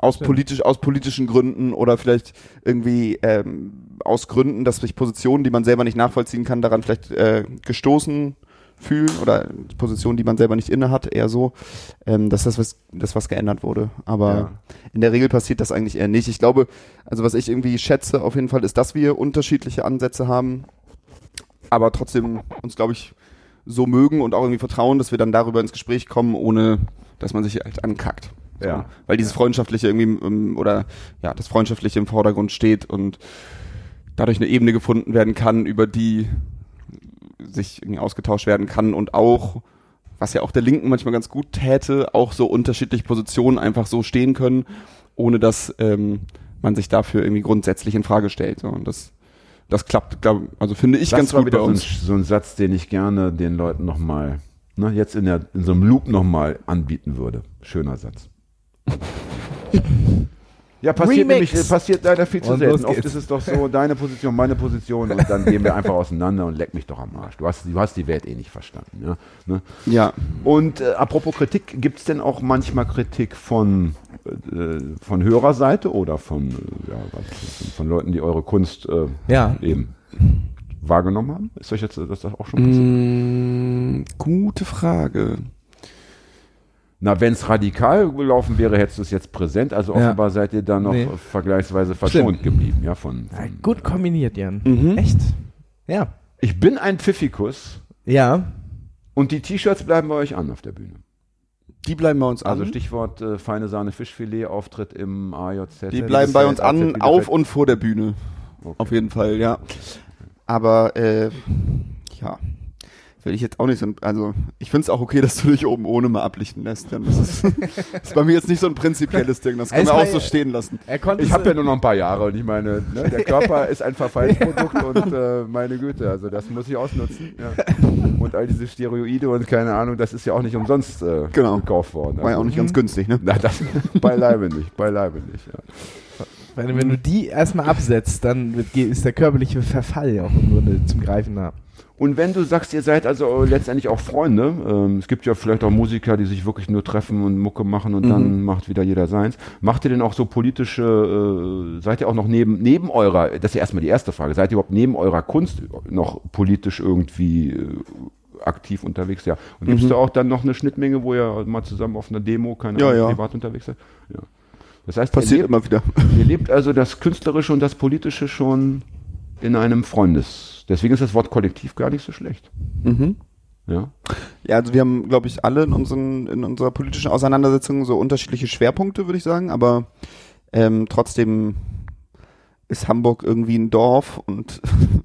Aus politisch aus politischen Gründen oder vielleicht irgendwie ähm, aus Gründen, dass sich Positionen, die man selber nicht nachvollziehen kann, daran vielleicht äh, gestoßen fühlen oder Positionen, die man selber nicht inne hat, eher so, ähm, dass das was, das was geändert wurde. Aber Ja. in der Regel passiert das eigentlich eher nicht. Ich glaube, also was ich irgendwie schätze auf jeden Fall ist, dass wir unterschiedliche Ansätze haben, aber trotzdem uns, glaube ich, so mögen und auch irgendwie vertrauen, dass wir dann darüber ins Gespräch kommen, ohne dass man sich halt ankackt. So. Ja. Weil dieses Freundschaftliche irgendwie, ähm, oder ja, das Freundschaftliche im Vordergrund steht und dadurch eine Ebene gefunden werden kann, über die sich irgendwie ausgetauscht werden kann und auch, was ja auch der Linken manchmal ganz gut täte, auch so unterschiedliche Positionen einfach so stehen können, ohne dass ähm, man sich dafür irgendwie grundsätzlich in Frage stellt. So. Und das, das klappt, glaub, also finde ich das ganz gut bei wieder so ein, uns. so ein Satz, den ich gerne den Leuten nochmal, ne, jetzt in, der, in so einem Loop nochmal anbieten würde. Schöner Satz. Ja, passiert Remix. nämlich, passiert leider viel zu Und selten. Oft ist es doch so, deine Position, meine Position und dann gehen wir einfach auseinander und leck mich doch am Arsch. Du hast, du hast die Welt eh nicht verstanden. Ja? Ne? Ja, Und äh, apropos Kritik, gibt es denn auch manchmal Kritik von, äh, von Hörerseite oder von, äh, ja, was, von, Leuten, die eure Kunst äh, Ja. eben wahrgenommen haben? Ist euch jetzt das auch schon passiert? Mm, gute Frage. Na, wenn es radikal gelaufen wäre, hättest du es jetzt präsent. Also Ja. offenbar seid ihr da noch Nee. vergleichsweise verschont geblieben. Ja, von, Ja, von gut kombiniert, Jan. Mhm. Echt? Ja. Ich bin ein Pfiffikus Ja. und die T-Shirts bleiben bei euch an auf der Bühne. Die bleiben bei uns Also an. Stichwort äh, feine Sahne Fischfilet, Auftritt im AJZ. Die bleiben bei uns an, auf und vor der Bühne. Okay. Auf jeden Fall, ja. Aber, äh, ja. Will ich jetzt auch nicht so, also ich finde es auch okay, dass du dich oben ohne mal ablichten lässt. Denn das, ist, das ist bei mir jetzt nicht so ein prinzipielles Ding, das wir war auch so stehen lassen. Er Ich habe ja nur noch ein paar Jahre und ich meine, ne, der Körper ist ein Verfallsprodukt und äh, meine Güte, also das muss ich ausnutzen. Ja. Und all diese Steroide und keine Ahnung, das ist ja auch nicht umsonst äh, Genau. gekauft worden. War ja auch nicht ganz günstig, ne? Na, das, beileibe nicht, beileibe nicht. Ja. Wenn, wenn du die erstmal absetzt, dann wird, ist der körperliche Verfall ja auch im Grunde zum Greifen nah. Und wenn du sagst, ihr seid also letztendlich auch Freunde, ähm, es gibt ja vielleicht auch Musiker, die sich wirklich nur treffen und Mucke machen und dann macht wieder jeder seins. Macht ihr denn auch so politische, äh, seid ihr auch noch neben, neben eurer, das ist ja erstmal die erste Frage, seid ihr überhaupt neben eurer Kunst noch politisch irgendwie äh, aktiv unterwegs? Ja. Und gibt es da auch dann noch eine Schnittmenge, wo ihr mal zusammen auf einer Demo, keine Ja, Ahnung, ja. privat unterwegs seid? Ja. Das heißt, Passiert lebt, immer wieder. ihr lebt also das Künstlerische und das Politische schon in einem Freundes. Deswegen ist das Wort Kollektiv gar nicht so schlecht. Mhm. Ja. Ja, also wir haben, glaube ich, alle in, unseren, in unserer politischen Auseinandersetzung so unterschiedliche Schwerpunkte, würde ich sagen, aber ähm, trotzdem ist Hamburg irgendwie ein Dorf und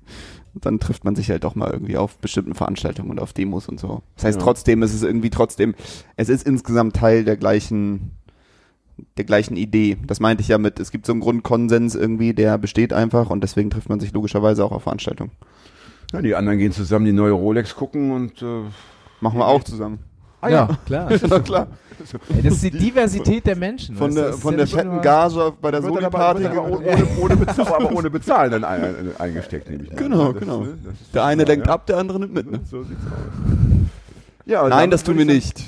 dann trifft man sich halt auch mal irgendwie auf bestimmten Veranstaltungen und auf Demos und so. Das heißt, Ja. trotzdem ist es irgendwie trotzdem, es ist insgesamt Teil der gleichen, der gleichen Idee. Das meinte ich ja mit, es gibt so einen Grundkonsens irgendwie, der besteht einfach und deswegen trifft man sich logischerweise auch auf Veranstaltungen. Ja, die anderen gehen zusammen die neue Rolex gucken und äh, Machen wir auch zusammen. Ah ja, klar. Na klar. Ey, das ist die Diversität der Menschen. Von der, von ja der fetten Gage bei der Soli-Party. ohne, ohne, bezahlen, aber ohne Bezahlen dann ein, ein, eingesteckt, nehme ich an. Genau, Das- genau. das Der eine klar, lenkt ja. ab, der andere nimmt mit. Ne? So sieht's aus. Ja, Nein, das tun wir nicht.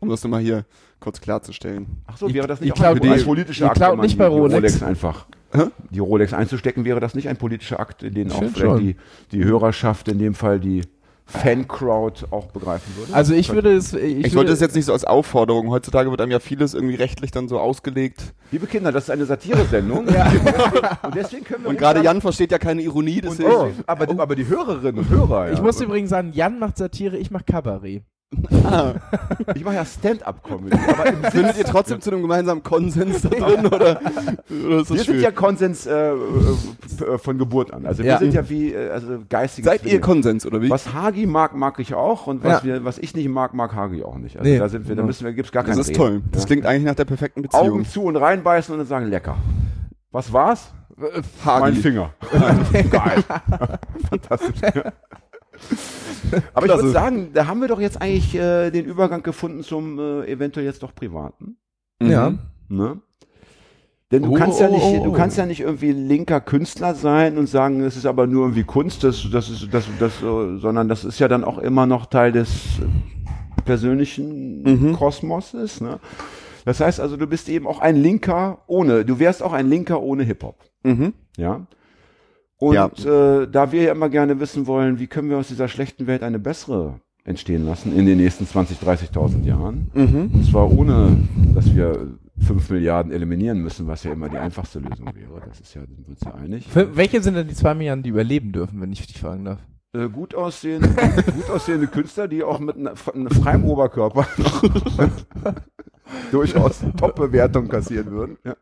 um das nochmal hier kurz klarzustellen. Ach so, wäre das nicht auch klaut ein politischer Akt, wenn man nicht die, bei die Rolex. Rolex einfach, Hä? die Rolex einzustecken, wäre das nicht ein politischer Akt, den auch Schön vielleicht schon. die, die Hörerschaft, in dem Fall die Fancrowd auch begreifen würde? Also ich würde es. Ich, Ich, wollte es jetzt nicht so als Aufforderung. Heutzutage wird einem ja vieles irgendwie rechtlich dann so ausgelegt. Liebe Kinder, das ist eine Satire-Sendung. Und deswegen können wir Und gerade Jan versteht ja keine Ironie, und, deswegen. oh, aber, aber die Hörerinnen und Hörer, ja. Ich muss übrigens sagen, Jan macht Satire, ich mach Kabarett. Ich mache ja Stand-up-Comedy. Aber im Findet ihr trotzdem zu einem gemeinsamen Konsens da drin oder, oder ist Wir das sind ja Konsens äh, äh, von Geburt an. Also wir Ja. sind ja wie äh, also geistige Seid ihr Zwillinge. Konsens oder wie? Was Hagi mag, mag ich auch und was, Ja. wir, was ich nicht mag, mag Hagi auch nicht. Also Nee. da sind wir, da müssen wir, gibt's gar Das keine ist toll. Das klingt eigentlich nach der perfekten Beziehung. Augen zu und reinbeißen und dann sagen lecker. Was war's? Mein Finger. Geil. Fantastisch. Aber ich würde sagen, da haben wir doch jetzt eigentlich äh, den Übergang gefunden zum äh, eventuell jetzt doch privaten. Ja. Ne? Denn du Oh, kannst ja nicht, oh, oh. du kannst ja nicht irgendwie linker Künstler sein und sagen, das ist aber nur irgendwie Kunst, das, das ist, das, das, äh, sondern das ist ja dann auch immer noch Teil des persönlichen Mhm. Kosmoses. Ne? Das heißt also, du bist eben auch ein Linker ohne, du wärst auch ein Linker ohne Hip Hop. Mhm. Ja. Und Ja. Äh, da wir ja immer gerne wissen wollen, wie können wir aus dieser schlechten Welt eine bessere entstehen lassen in den nächsten 20, 30.000 Jahren. Mhm. Und zwar ohne, dass wir 5 Milliarden eliminieren müssen, was ja immer die einfachste Lösung wäre. Das ist ja, sind wir uns ja einig. Für, welche sind denn die zwei Milliarden, die überleben dürfen, wenn ich dich fragen darf? Äh, gut, aussehende, gut aussehende Künstler, die auch mit einem freien Oberkörper durchaus Top-Bewertung kassieren würden. Ja.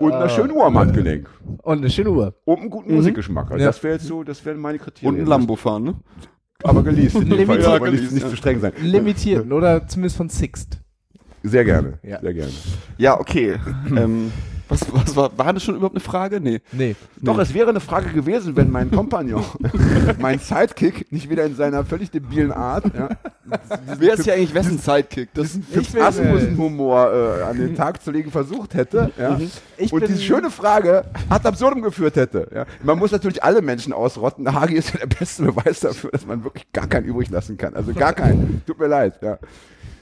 Und einer Ah. schönen Uhr am Handgelenk. Und eine schöne Uhr. Und einen guten Musikgeschmack. Also Ja. Das wäre jetzt so, das wären meine Kriterien. Und ein Lambo fahren, ne? Aber geleast in dem Fall, Limitiert. aber nicht, nicht zu streng sein. Limitierten oder zumindest von Sixt. Sehr gerne, Ja. sehr gerne. Ja, okay. ähm, was, was war, war das schon überhaupt eine Frage? Nee. Nee. Doch, es wäre eine Frage gewesen, wenn mein Kompagnon, mein Sidekick, nicht wieder in seiner völlig debilen Art, ja, Wer ist hier eigentlich wessen Sidekick? Das Ich Asmussen-Humor äh, an den Tag zu legen versucht hätte. Ja. ich Und diese schöne Frage hat absurdum geführt hätte. Ja. Man muss natürlich alle Menschen ausrotten. Hagi ist ja der beste Beweis dafür, dass man wirklich gar keinen übrig lassen kann. Also gar keinen. Tut mir leid. Ja.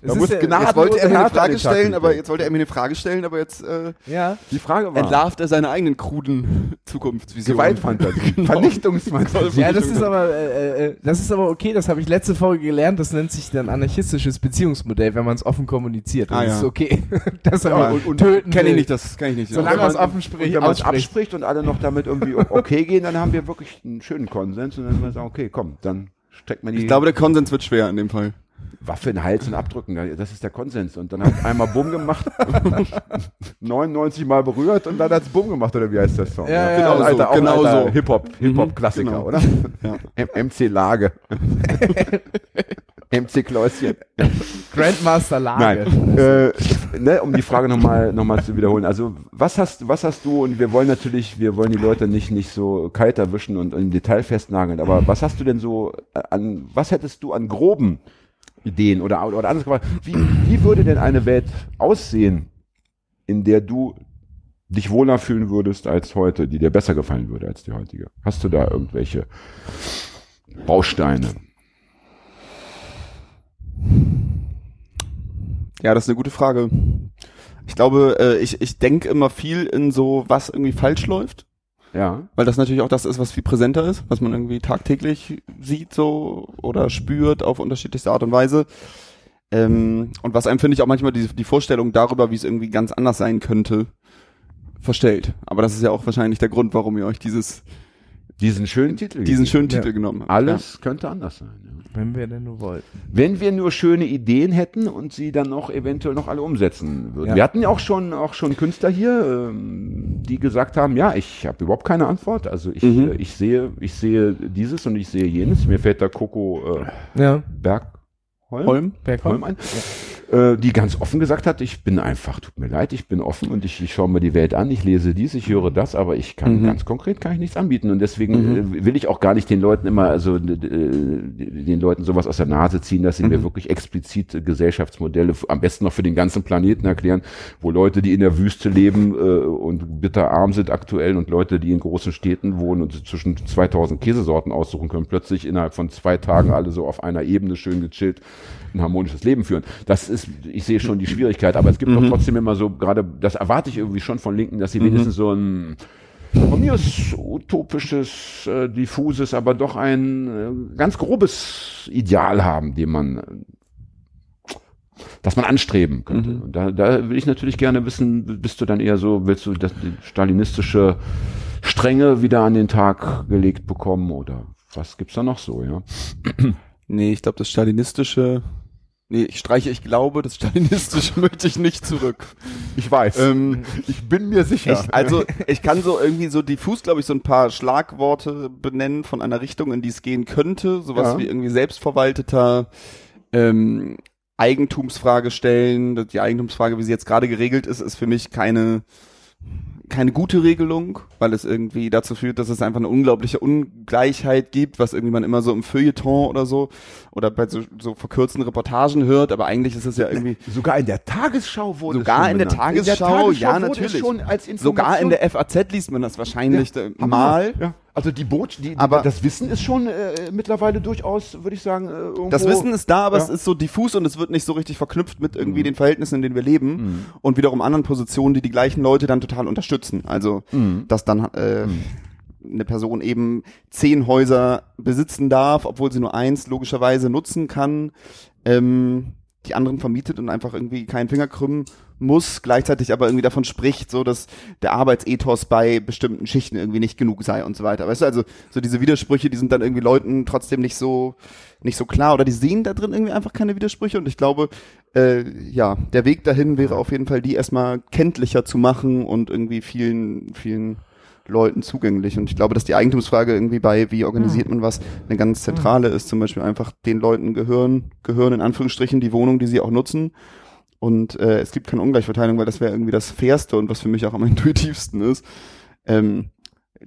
Ist muss ja- jetzt wollte er mir eine Frage stellen, aber jetzt wollte er mir eine Frage stellen, aber jetzt äh, Ja. die Frage war entlarvt er seine eigenen kruden Zukunftsvisionen. Gewaltfantasie, Vernichtungsfantasie. Ja, das ist aber, äh, äh, das ist aber okay, das habe ich letzte Folge gelernt, das nennt sich dann anarchistisches Beziehungsmodell, wenn man es offen kommuniziert. Ah, das ja. ist okay. das Ja, und- und töten Kenn ich nicht, das kann ich nicht. Solange wenn man es offen spricht, Und wenn man es abspricht und alle noch damit irgendwie okay gehen, dann haben wir wirklich einen schönen Konsens und dann sagen wir, okay, komm, dann steckt man die ich glaube, der Konsens wird schwer in dem Fall. Waffe in den Hals und abdrücken. Das ist der Konsens. Und dann hat einmal Bumm gemacht, 99 Mal berührt und dann hat's Bumm gemacht, oder wie heißt der Song? Ja, ja, genau so, alter, auch genau so. Hip-Hop, Hip-Hop-Klassiker, genau. oder? Ja. MC Lage. MC Kläuschen. Grandmaster Lage. Nein, äh, ne, um die Frage nochmal noch mal zu wiederholen. Also was hast, was hast du, und wir wollen natürlich, wir wollen die Leute nicht, nicht so kalt erwischen und im Detail festnageln, aber was hast du denn so an, was hättest du an groben Ideen oder, oder anders gefragt, wie, wie würde denn eine Welt aussehen, in der du dich wohler fühlen würdest als heute, die dir besser gefallen würde als die heutige? Hast du da irgendwelche Bausteine? Ja, das ist eine gute Frage. Ich glaube, äh, ich, ich denke immer viel in so, was irgendwie falsch läuft. Ja. Weil das natürlich auch das ist, was viel präsenter ist, was man irgendwie tagtäglich sieht so oder spürt auf unterschiedlichste Art und Weise. Ähm, und was einem, finde ich, auch manchmal die, die Vorstellung darüber, wie es irgendwie ganz anders sein könnte, verstellt. Aber das ist ja auch wahrscheinlich der Grund, warum ihr euch dieses, Diesen schönen Titel. diesen gegeben. schönen Ja. Titel genommen habt. Alles könnte anders sein. Ja. Wenn wir denn nur wollten. Wenn wir nur schöne Ideen hätten und sie dann noch eventuell noch alle umsetzen würden. Ja. Wir hatten ja auch schon auch schon Künstler hier, ähm, die gesagt haben, ja, ich habe überhaupt keine Antwort. Also ich, Mhm. äh, ich sehe ich sehe dieses und ich sehe jenes. Mir fällt da Coco äh, Ja. Bergholm, Ja. Holm? Holm ein, die ganz offen gesagt hat, ich bin einfach, tut mir leid, ich bin offen und ich, ich schaue mir die Welt an, ich lese dies, ich höre das, aber ich kann Mhm. ganz konkret kann ich nichts anbieten. Und deswegen äh, will ich auch gar nicht den Leuten immer, also äh, den Leuten sowas aus der Nase ziehen, dass sie mir wirklich explizit äh, Gesellschaftsmodelle, am besten noch für den ganzen Planeten erklären, wo Leute, die in der Wüste leben äh, und bitter arm sind aktuell und Leute, die in großen Städten wohnen und zwischen 2000 Käsesorten aussuchen können, plötzlich innerhalb von zwei Tagen alle so auf einer Ebene schön gechillt ein harmonisches Leben führen. Das ist, ich sehe schon die Schwierigkeit, aber es gibt doch trotzdem immer so, gerade, das erwarte ich irgendwie schon von Linken, dass sie wenigstens so ein, von mir ist utopisches, äh, diffuses, aber doch ein äh, ganz grobes Ideal haben, dem man, äh, das man anstreben könnte. Und da, da will ich natürlich gerne wissen, bist du dann eher so, willst du das die stalinistische Strenge wieder an den Tag gelegt bekommen oder was gibt's da noch so, ja? Nee, ich glaube, das stalinistische, nee, ich streiche, ich glaube, das stalinistische möchte ich nicht zurück. Ich weiß. Ähm, ich bin mir sicher. Ich, also ich kann so irgendwie so diffus, glaube ich, so ein paar Schlagworte benennen von einer Richtung, in die es gehen könnte. Sowas Ja. wie irgendwie selbstverwalteter ähm, Eigentumsfrage stellen. Die Eigentumsfrage, wie sie jetzt gerade geregelt ist, ist für mich keine keine gute Regelung, weil es irgendwie dazu führt, dass es einfach eine unglaubliche Ungleichheit gibt, was irgendwie man immer so im Feuilleton oder so oder bei so, so verkürzten Reportagen hört, aber eigentlich ist es ja irgendwie Sogar in der Tagesschau wurde sogar es schon in der. Tagesschau, ja natürlich. Schon als sogar in der FAZ liest man das wahrscheinlich Ja, mal. Ja. Also die Boot, die, Aber- das Wissen ist schon äh, mittlerweile durchaus, würde ich sagen, äh, irgendwo. Das Wissen ist da, aber Ja. es ist so diffus und es wird nicht so richtig verknüpft mit irgendwie den Verhältnissen, in denen wir leben und wiederum anderen Positionen, die die gleichen Leute dann total unterstützen. Also, dass dann äh, eine Person eben zehn Häuser besitzen darf, obwohl sie nur eins logischerweise nutzen kann, ähm, die anderen vermietet und einfach irgendwie keinen Finger krümmen muss, gleichzeitig aber irgendwie davon spricht, so dass der Arbeitsethos bei bestimmten Schichten irgendwie nicht genug sei und so weiter. Weißt du, also so diese Widersprüche, die sind dann irgendwie Leuten trotzdem nicht so nicht so klar oder die sehen da drin irgendwie einfach keine Widersprüche und ich glaube, äh, ja, der Weg dahin wäre auf jeden Fall, die erstmal kenntlicher zu machen und irgendwie vielen, vielen Leuten zugänglich. Und ich glaube, dass die Eigentumsfrage irgendwie bei, wie organisiert man was, eine ganz zentrale ist. Zum Beispiel einfach den Leuten gehören, gehören in Anführungsstrichen die Wohnung, die sie auch nutzen. Und äh, es gibt keine Ungleichverteilung, weil das wäre irgendwie das Fairste und was für mich auch am intuitivsten ist. Ähm,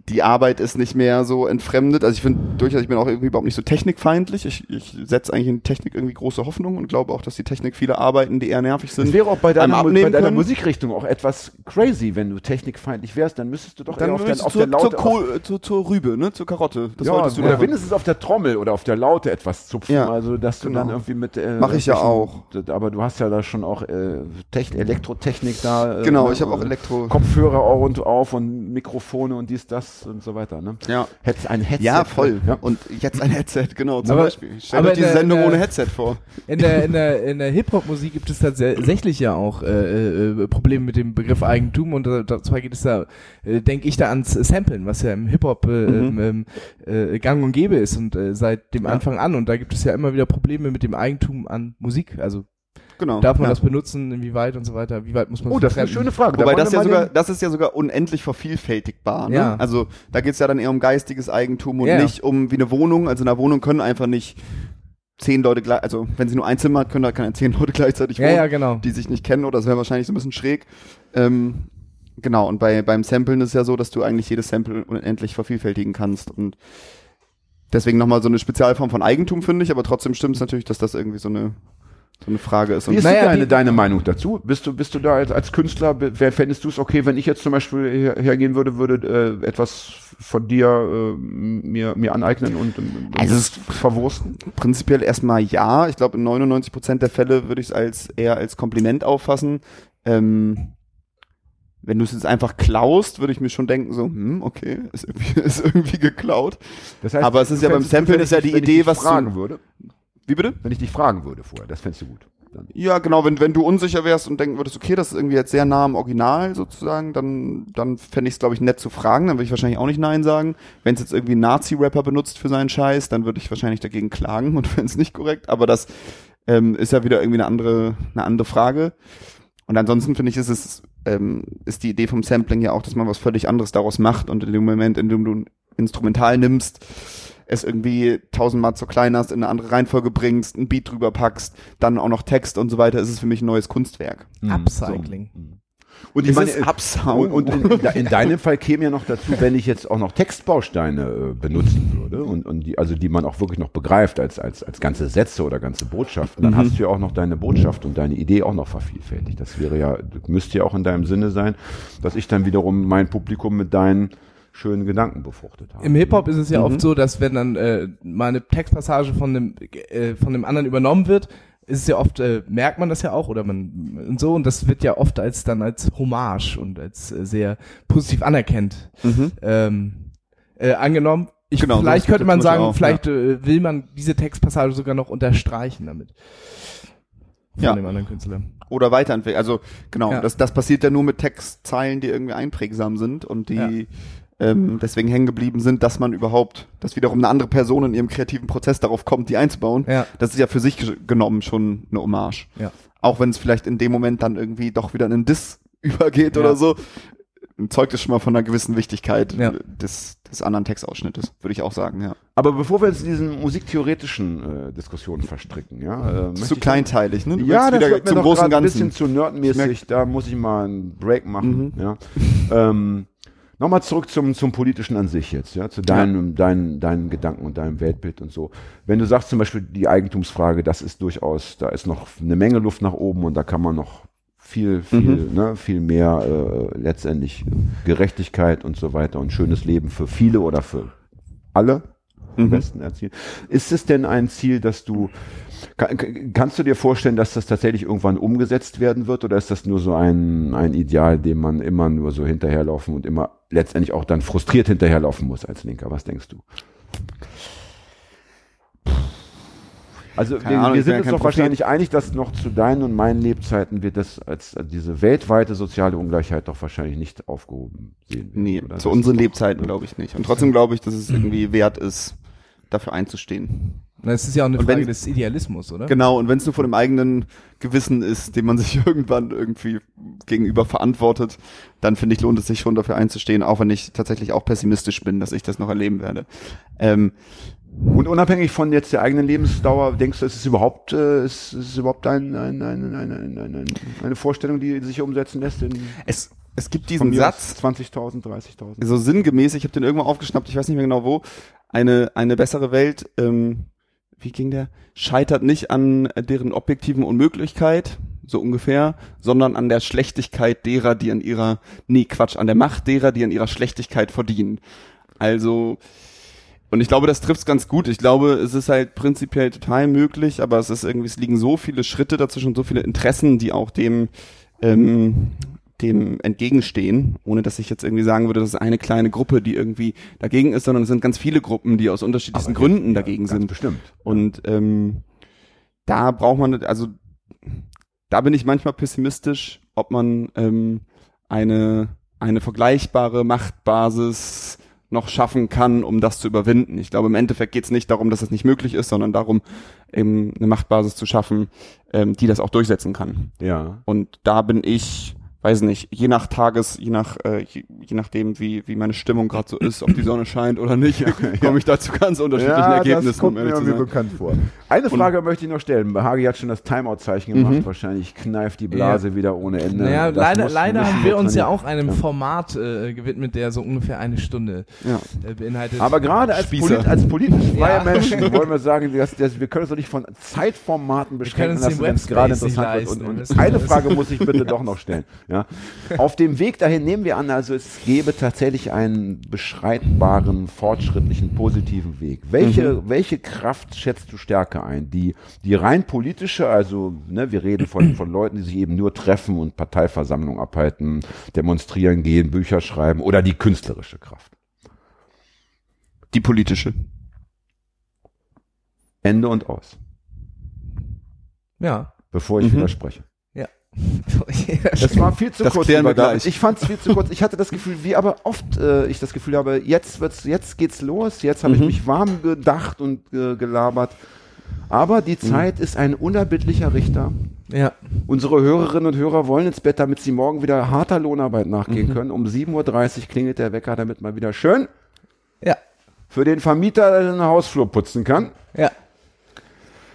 die Arbeit ist nicht mehr so entfremdet. Also ich finde durchaus, ich bin auch irgendwie überhaupt nicht so technikfeindlich. Ich, ich setze eigentlich in Technik irgendwie große Hoffnung und glaube auch, dass die Technik viele Arbeiten, die eher nervig sind, Das wäre auch bei deiner, bei deiner können. Musikrichtung auch etwas crazy, wenn du technikfeindlich wärst, dann müsstest du doch eher Dann auf, der, auf der zur, zur, Laute. Kohl- äh, zur, zur Rübe, ne? Zur Karotte. Das ja, wolltest du oder doch. wenigstens auf der Trommel oder auf der Laute etwas zupfen, Ja, also dass du genau. dann irgendwie mit äh, Mach ich ja irgendwelchen- Aber du hast ja da schon auch äh, Tech Elektrotechnik da. Äh, Genau, ich habe auch Elektro. Kopfhörer auf und auf und Mikrofone und dies, das und so weiter. Ne? Ja. Hättest ein Headset. Ja, voll. Ja. Und jetzt ein Headset, genau, zum Aber- Beispiel. Stell dir in der- Sendung der- ohne Headset vor. In der, in der, in der Hip-Hop-Musik gibt es tatsächlich ja auch äh, äh, Probleme mit dem Begriff Eigentum und äh, zwar geht es da, äh, denke ich da ans Samplen, was ja im Hip-Hop äh, Mhm. ähm, äh, gang und gäbe ist und äh, seit dem Ja. Anfang an und da gibt es ja immer wieder Probleme mit dem Eigentum an Musik, also Genau. darf man ja. das benutzen, inwieweit und so weiter, wie weit muss man Oh, das ist eine schöne Frage. Wobei Da das ja sogar, das ist ja sogar unendlich vervielfältigbar. Ne? Ja. Also da geht's ja dann eher um geistiges Eigentum und Ja, ja. nicht um wie eine Wohnung. Also in einer Wohnung können einfach nicht zehn Leute gleich, also wenn sie nur ein Zimmer hat, können da keine zehn Leute gleichzeitig Ja, wohnen, ja, genau. die sich nicht kennen oder das wäre wahrscheinlich so ein bisschen schräg. Ähm, genau, und bei, beim Samplen ist es ja so, dass du eigentlich jedes Sample unendlich vervielfältigen kannst und deswegen nochmal so eine Spezialform von Eigentum, finde ich, aber trotzdem stimmt es natürlich, dass das irgendwie so eine, so eine Frage ist. Wie Und ist Naja, deine, deine Meinung dazu? Bist du, bist du da als, als Künstler, wer fändest du es okay, wenn ich jetzt zum Beispiel her, hergehen würde, würde äh, etwas von dir äh, mir, mir aneignen und, und Also es- verwursten? Prinzipiell erstmal ja. Ich glaube, in 99 Prozent der Fälle würde ich es als eher als Kompliment auffassen. Ähm, wenn du es jetzt einfach klaust, würde ich mir schon denken, so, hm, okay, ist irgendwie, ist irgendwie geklaut. Das Aber es ist du ja beim Samplen ist ja die Idee, was du- fragen würde. Wie bitte? Wenn ich dich fragen würde vorher, das fändest du gut. Dann. Ja, genau, wenn, wenn du unsicher wärst und denken würdest, okay, das ist irgendwie jetzt sehr nah am Original sozusagen, dann, dann fände ich es, glaube ich, nett zu fragen, dann würde ich wahrscheinlich auch nicht Nein sagen. Wenn es jetzt irgendwie ein Nazi-Rapper benutzt für seinen Scheiß, dann würde ich wahrscheinlich dagegen klagen und fände es nicht korrekt, aber das ähm, ist ja wieder irgendwie eine andere, eine andere Frage. Und ansonsten finde ich, ist es, ähm, ist die Idee vom Sampling ja auch, dass man was völlig anderes daraus macht und in dem Moment, in dem du ein Instrumental nimmst, es irgendwie tausendmal zu klein hast, in eine andere Reihenfolge bringst, ein Beat drüber packst, dann auch noch Text und so weiter, ist es für mich ein neues Kunstwerk. Upcycling. Und Ist meine, Upsound? Und, und in, in deinem Fall käme ja noch dazu, wenn ich jetzt auch noch Textbausteine äh, benutzen würde und, und die, also die man auch wirklich noch begreift als, als, als ganze Sätze oder ganze Botschaften, dann hast du ja auch noch deine Botschaft und deine Idee auch noch vervielfältigt. Das wäre ja, müsste ja auch in deinem Sinne sein, dass ich dann wiederum mein Publikum mit deinen schönen Gedanken befruchtet habe. Im Hip-Hop ist es ja Mhm. oft so, dass wenn dann äh, mal eine Textpassage von dem, äh, von dem anderen übernommen wird, ist es ja oft, äh, merkt man das ja auch oder man und so und das wird ja oft als dann als Hommage und als äh, sehr positiv anerkennt Mhm. ähm, äh, angenommen. Ich, Genau, vielleicht könnte man sagen, auch, vielleicht äh, will man diese Textpassage sogar noch unterstreichen damit. Von Ja. dem anderen Künstler. Oder weiterentwickeln. Also genau, Ja. das, das passiert ja nur mit Textzeilen, die irgendwie einprägsam sind und die ähm, deswegen hängen geblieben sind, dass man überhaupt, dass wiederum eine andere Person in ihrem kreativen Prozess darauf kommt, die einzubauen. Ja. Das ist ja für sich ge- genommen schon eine Hommage. Ja. Auch wenn es vielleicht in dem Moment dann irgendwie doch wieder in einen Diss übergeht Ja. oder so, zeugt es schon mal von einer gewissen Wichtigkeit Ja. des, des anderen Textausschnittes, würde ich auch sagen, ja. Aber bevor wir uns in diesen musiktheoretischen äh, Diskussionen verstricken, ja, äh, Zu kleinteilig, ne? Du Ja, das wieder wird mir zum doch großen gerade ein Ganzen. bisschen zu nerdmäßig. Da muss ich mal einen Break machen. Ja. Ähm, Nochmal zurück zum, zum Politischen an sich jetzt, ja, zu deinem, deinen, deinen Gedanken und deinem Weltbild und so. Wenn du sagst zum Beispiel die Eigentumsfrage, das ist durchaus, da ist noch eine Menge Luft nach oben und da kann man noch viel, viel, ne, viel mehr äh, letztendlich Gerechtigkeit und so weiter und schönes Leben für viele oder für alle am besten erzielen. Ist es denn ein Ziel, dass du kann- kannst du dir vorstellen, dass das tatsächlich irgendwann umgesetzt werden wird oder ist das nur so ein, ein Ideal, dem man immer nur so hinterherlaufen und immer letztendlich auch dann frustriert hinterherlaufen muss als Linker? Was denkst du? Also Keine wir, Ahnung, wir sind uns doch wahrscheinlich einig, dass noch zu deinen und meinen Lebzeiten wird das als diese weltweite soziale Ungleichheit doch wahrscheinlich nicht aufgehoben sehen. werden, Nee, oder? zu Das- unseren Lebzeiten glaube ich nicht. Und trotzdem glaube ich, dass es irgendwie wert ist, dafür einzustehen. Das ist ja auch eine Und wenn- Frage des Idealismus, oder? Genau, und wenn es nur von dem eigenen Gewissen ist, dem man sich irgendwann irgendwie gegenüber verantwortet, dann finde ich, lohnt es sich schon dafür einzustehen, auch wenn ich tatsächlich auch pessimistisch bin, dass ich das noch erleben werde. Ähm, Und unabhängig von jetzt der eigenen Lebensdauer, denkst du, ist es überhaupt, äh, ist, ist es überhaupt ein, ein, ein, ein, ein, ein, ein, eine Vorstellung, die sich umsetzen lässt? In, es, es gibt diesen Satz, aus 20.000, 30.000? so sinngemäß, ich habe den irgendwo aufgeschnappt, ich weiß nicht mehr genau wo, eine, eine bessere Welt, ähm, wie ging der? Scheitert nicht an deren objektiven Unmöglichkeit, so ungefähr, sondern an der Schlechtigkeit derer, die an ihrer, nee, Quatsch, an der Macht derer, die an ihrer Schlechtigkeit verdienen. Also, und ich glaube, das trifft's ganz gut. Ich glaube, es ist halt prinzipiell total möglich, aber es ist irgendwie, es liegen so viele Schritte dazwischen, so viele Interessen, die auch dem, ähm, dem entgegenstehen, ohne dass ich jetzt irgendwie sagen würde, das ist eine kleine Gruppe, die irgendwie dagegen ist, sondern es sind ganz viele Gruppen, die aus unterschiedlichsten Gründen dagegen Ganz sind. bestimmt. Und ähm, da braucht man, also da bin ich manchmal pessimistisch, ob man ähm, eine, eine vergleichbare Machtbasis noch schaffen kann, um das zu überwinden. Ich glaube, im Endeffekt geht es nicht darum, dass das nicht möglich ist, sondern darum, eben eine Machtbasis zu schaffen, ähm, die das auch durchsetzen kann. Ja. Und da bin ich, weiß nicht, je nach Tages, je nach, äh, je, je nachdem, wie, wie meine Stimmung gerade so ist, ob die Sonne scheint oder nicht, komme ich da zu ganz unterschiedlichen Ja, Ergebnissen, das kommt um mir irgendwie bekannt vor. Eine Frage möchte ich noch stellen. Hagi hat schon das Timeout-Zeichen gemacht. Mhm. Wahrscheinlich kneift die Blase wieder ohne Ende. Naja, leider, leider haben wir uns ja auch einem Format äh, gewidmet, der so ungefähr eine Stunde Ja. äh, beinhaltet. Aber gerade als, polit, als politisch freie Ja. Menschen wollen wir sagen, dass, dass wir können uns doch nicht von Zeitformaten beschränken lassen, wenn es gerade interessant wird. leisten. Und, Das- und eine Frage muss ich bitte doch noch stellen. Ja. Auf dem Weg dahin nehmen wir an, also es gäbe tatsächlich einen beschreitbaren, fortschrittlichen, positiven Weg. Welche, welche Kraft schätzt du stärker ein? Die, die rein politische, also ne, wir reden von, von Leuten, die sich eben nur treffen und Parteiversammlungen abhalten, demonstrieren gehen, Bücher schreiben oder die künstlerische Kraft? Die politische. Ende und aus. ja. bevor ich Mhm. widerspreche. Das war viel zu Das kurz. klären wir gleich. Ich fand es viel zu kurz. Ich hatte das Gefühl, wie aber oft äh, ich das Gefühl habe, jetzt wird's, jetzt geht's los. Jetzt habe ich Mhm. mich warm gedacht und äh, gelabert. Aber Mhm. die Zeit ist ein unerbittlicher Richter. ja. Unsere Hörerinnen und Hörer wollen ins Bett, damit sie morgen wieder harter Lohnarbeit nachgehen Mhm. können. Um 7.30 Uhr klingelt der Wecker, damit man wieder schön Ja. für den Vermieter den Hausflur putzen kann. Ja.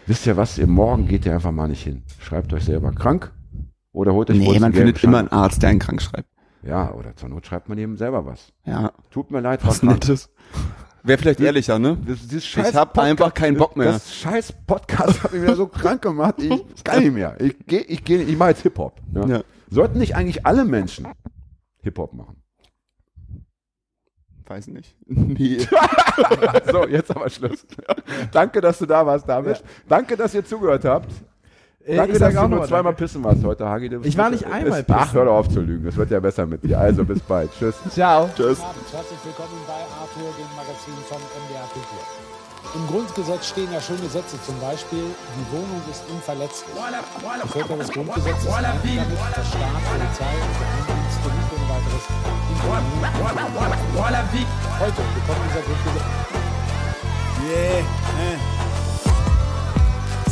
Wisst ihr was? Ihr morgen geht ihr einfach mal nicht hin. Schreibt euch selber krank oder holt euch Nee, man findet immer einen Arzt, der einen krank schreibt. Ja, oder zur Not schreibt man eben selber was. Ja, Tut mir leid, was. Nettes. Wäre vielleicht ehrlicher, ne? Das, Ich scheiß hab Podcast- einfach keinen Bock mehr. Das scheiß Podcast hat mich wieder so krank gemacht. Ich kann nicht mehr. Ich gehe, ich gehe, ich mache jetzt Hip-Hop. Ja. Ja. Sollten nicht eigentlich alle Menschen Hip-Hop machen? Weiß nicht. Nee. so, jetzt aber Schluss. Danke, dass du da warst, David. Danke, dass ihr zugehört habt. Äh, Danke, dass du nur mal zweimal pissen warst heute, Hagi. Du- Ich war nicht einmal Ist- Ach, pissen. hör doch auf zu lügen. Das wird ja besser mit dir. Also, bis bald. Tschüss. Ciao. Tschüss. Guten Abend, herzlich willkommen bei Arthur, dem Magazin von MDR Kultur. Im Grundgesetz stehen ja schöne Sätze, zum Beispiel, die Wohnung ist unverletzlich. Die Völker des Grundgesetzes damit, dass Staat, Polizei und Geheimdienste nicht ohne weiteres. Heute bekommt dieser Grundgesetz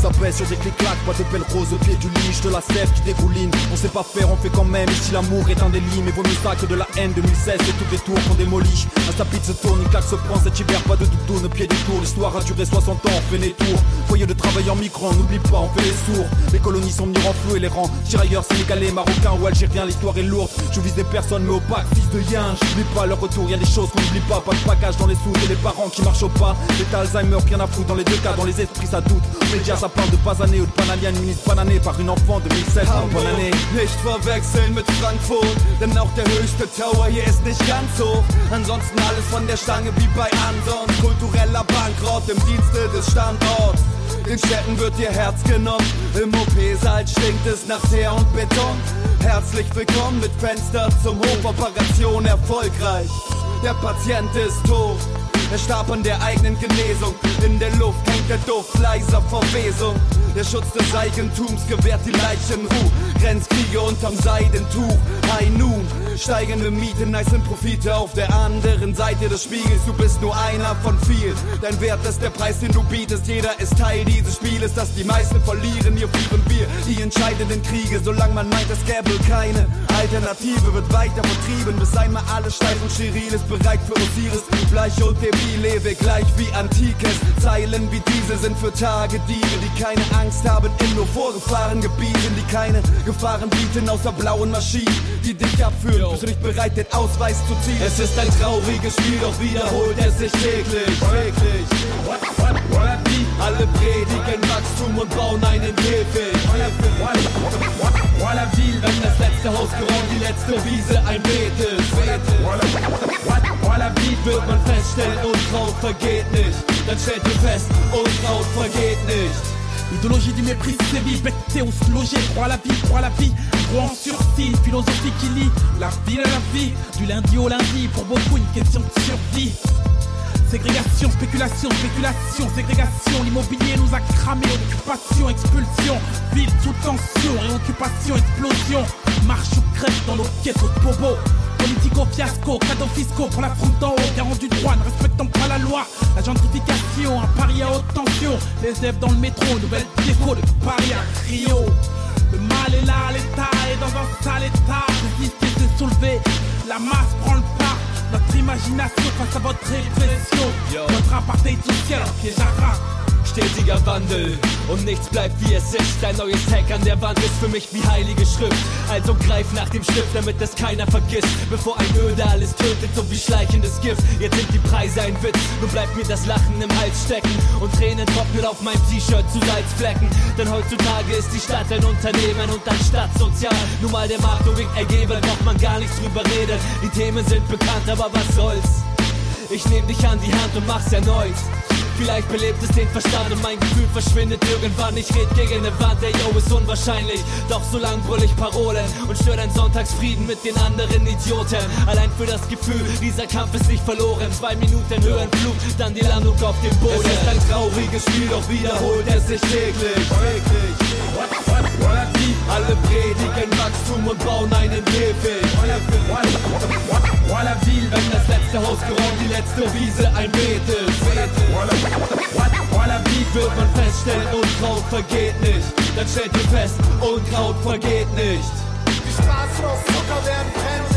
ça baisse sur des clics-clacs, pas des belles roses au pied du lit, te la sève qui dégouline. On sait pas faire, on fait quand même, ici l'amour est un délit, mais vaut mieux que de la haine 2016 et tous les tours qu'on démolit. Un tapis se tourne, une claque se prend, cet hiver pas de doudoune, pied du tour, l'histoire a duré 60 ans, on fait des tours. Foyer de travail en micro, n'oublie pas, on fait les sourds. Les colonies sont venus renflouer les rangs, tirailleurs sénégalais, marocains ou algériens, l'histoire est lourde. Je vise des personnes, mais opaques, fils de yin, j'oublie pas leur retour, y a des choses qu'on n'oublie pas, pas de package dans les sous et les parents qui marchent au pas. L'état Alzheimer, rien à foutre dans les deux cas, dans les esprits ça doute. Médias ça parle de basané ou de banania, une minute bananée par une enfant de 2016, bonne année. Nicht verwechseln mit Frankfurt, denn auch der höchste Tower hier ist nicht ganz hoch. Ansonsten alles von der Stange wie bei Ansons. Kultureller Bankrott im Dienste des Standorts. Den Städten wird ihr Herz genommen. Im OP-Saal stinkt es nach Teer und Beton. Herzlich willkommen mit Fenster zum Hof. Operation erfolgreich. Der Patient ist tot. Er starb an der eigenen Genesung. In der Luft hängt der Duft leiser Verwesung. Der Schutz des Eigentums gewährt die Leichenruhe. Grenzkriege unterm Seidentuch. High Noon. Steigende Miete, nice Profite auf der anderen Seite des Spiegels. Du bist nur einer von vielen. Dein Wert ist der Preis, den du bietest. Jeder ist Teil dieses Spieles, das die meisten verlieren. Hier führen wir die entscheidenden Kriege. Solange man meint, es gäbe keine Alternative, wird weiter vertrieben. Bis einmal alles steif und steril ist. Bereit für Osiris. Bleich und Debil, lebe gleich wie Antikes. Zeilen wie diese sind für Tagediebe, die keine Angst haben in nur vorgefahrenen Gebieten, die keine Gefahren bieten außer blauen Maschinen, die dich abführen. Bist du nicht bereit, den Ausweis zu ziehen? Es ist ein trauriges Spiel, doch wiederholt es sich täglich. täglich. Alle predigen Wachstum und bauen einen Käfig. Voilà Ville, wenn das letzte Haus geräumt, die letzte Wiese ein Beet ist. Voilà Ville wird man feststellen, Unkraut vergeht nicht. Dann stellt ihr fest, Unkraut vergeht nicht. Idéologie du mépris sévit, bêté ou se loger, crois la vie, crois la vie, crois en sursis, philosophie qui lie la vie à la vie, du lundi au lundi, pour beaucoup une question de survie. Ségrégation, spéculation, spéculation, ségrégation, l'immobilier nous a cramé, occupation, expulsion, ville sous tension, réoccupation, explosion, marche ou crève dans nos quêtes de bobo. Politico fiasco, cadeaux fiscaux pour la fronte d'en haut, garant du droit, ne respectant pas la loi. La gentrification, un pari à haute tension. Les élèves dans le métro, nouvelle déco de Paris à Rio. Le mal est là, l'état est dans un sale état. Résister, c'est soulever. La masse prend le pas. Notre imagination face à votre répression. Notre apartheid social, piège à. Stetiger Wandel und nichts bleibt wie es ist. Dein neues Tag an der Wand ist für mich wie heilige Schrift. Also greif nach dem Stift, damit es keiner vergisst. Bevor ein Öde alles tötet, so wie schleichendes Gift. Jetzt sind die Preise ein Witz, nun bleibt mir das Lachen im Hals stecken. Und Tränen trocknen auf meinem T-Shirt zu Salzflecken. Denn heutzutage ist die Stadt ein Unternehmen und anstatt sozial. Nur mal der Markt nur winkt ergeben, braucht man gar nichts drüber reden. Die Themen sind bekannt, aber was soll's? Ich nehm dich an die Hand und mach's erneut. Vielleicht belebt es den Verstand und mein Gefühl verschwindet irgendwann. Ich red gegen eine Wand, der Yo ist unwahrscheinlich. Doch so lang brüll ich Parolen und stör dein Sonntagsfrieden mit den anderen Idioten. Allein für das Gefühl, dieser Kampf ist nicht verloren. Zwei Minuten Höhenflug, dann die Landung auf dem Boden. Es ist ein trauriges Spiel, doch wiederholt es sich täglich. täglich. Alle predigen Wachstum und bauen einen Käfig. Voilà Ville, wenn das letzte Haus geräumt, die letzte Wiese ein Beet ist. Voilà Ville wird man feststellen, Unkraut vergeht nicht. Dann stellt ihr fest, Unkraut vergeht nicht. Die Straßen aus Zucker werden brennen.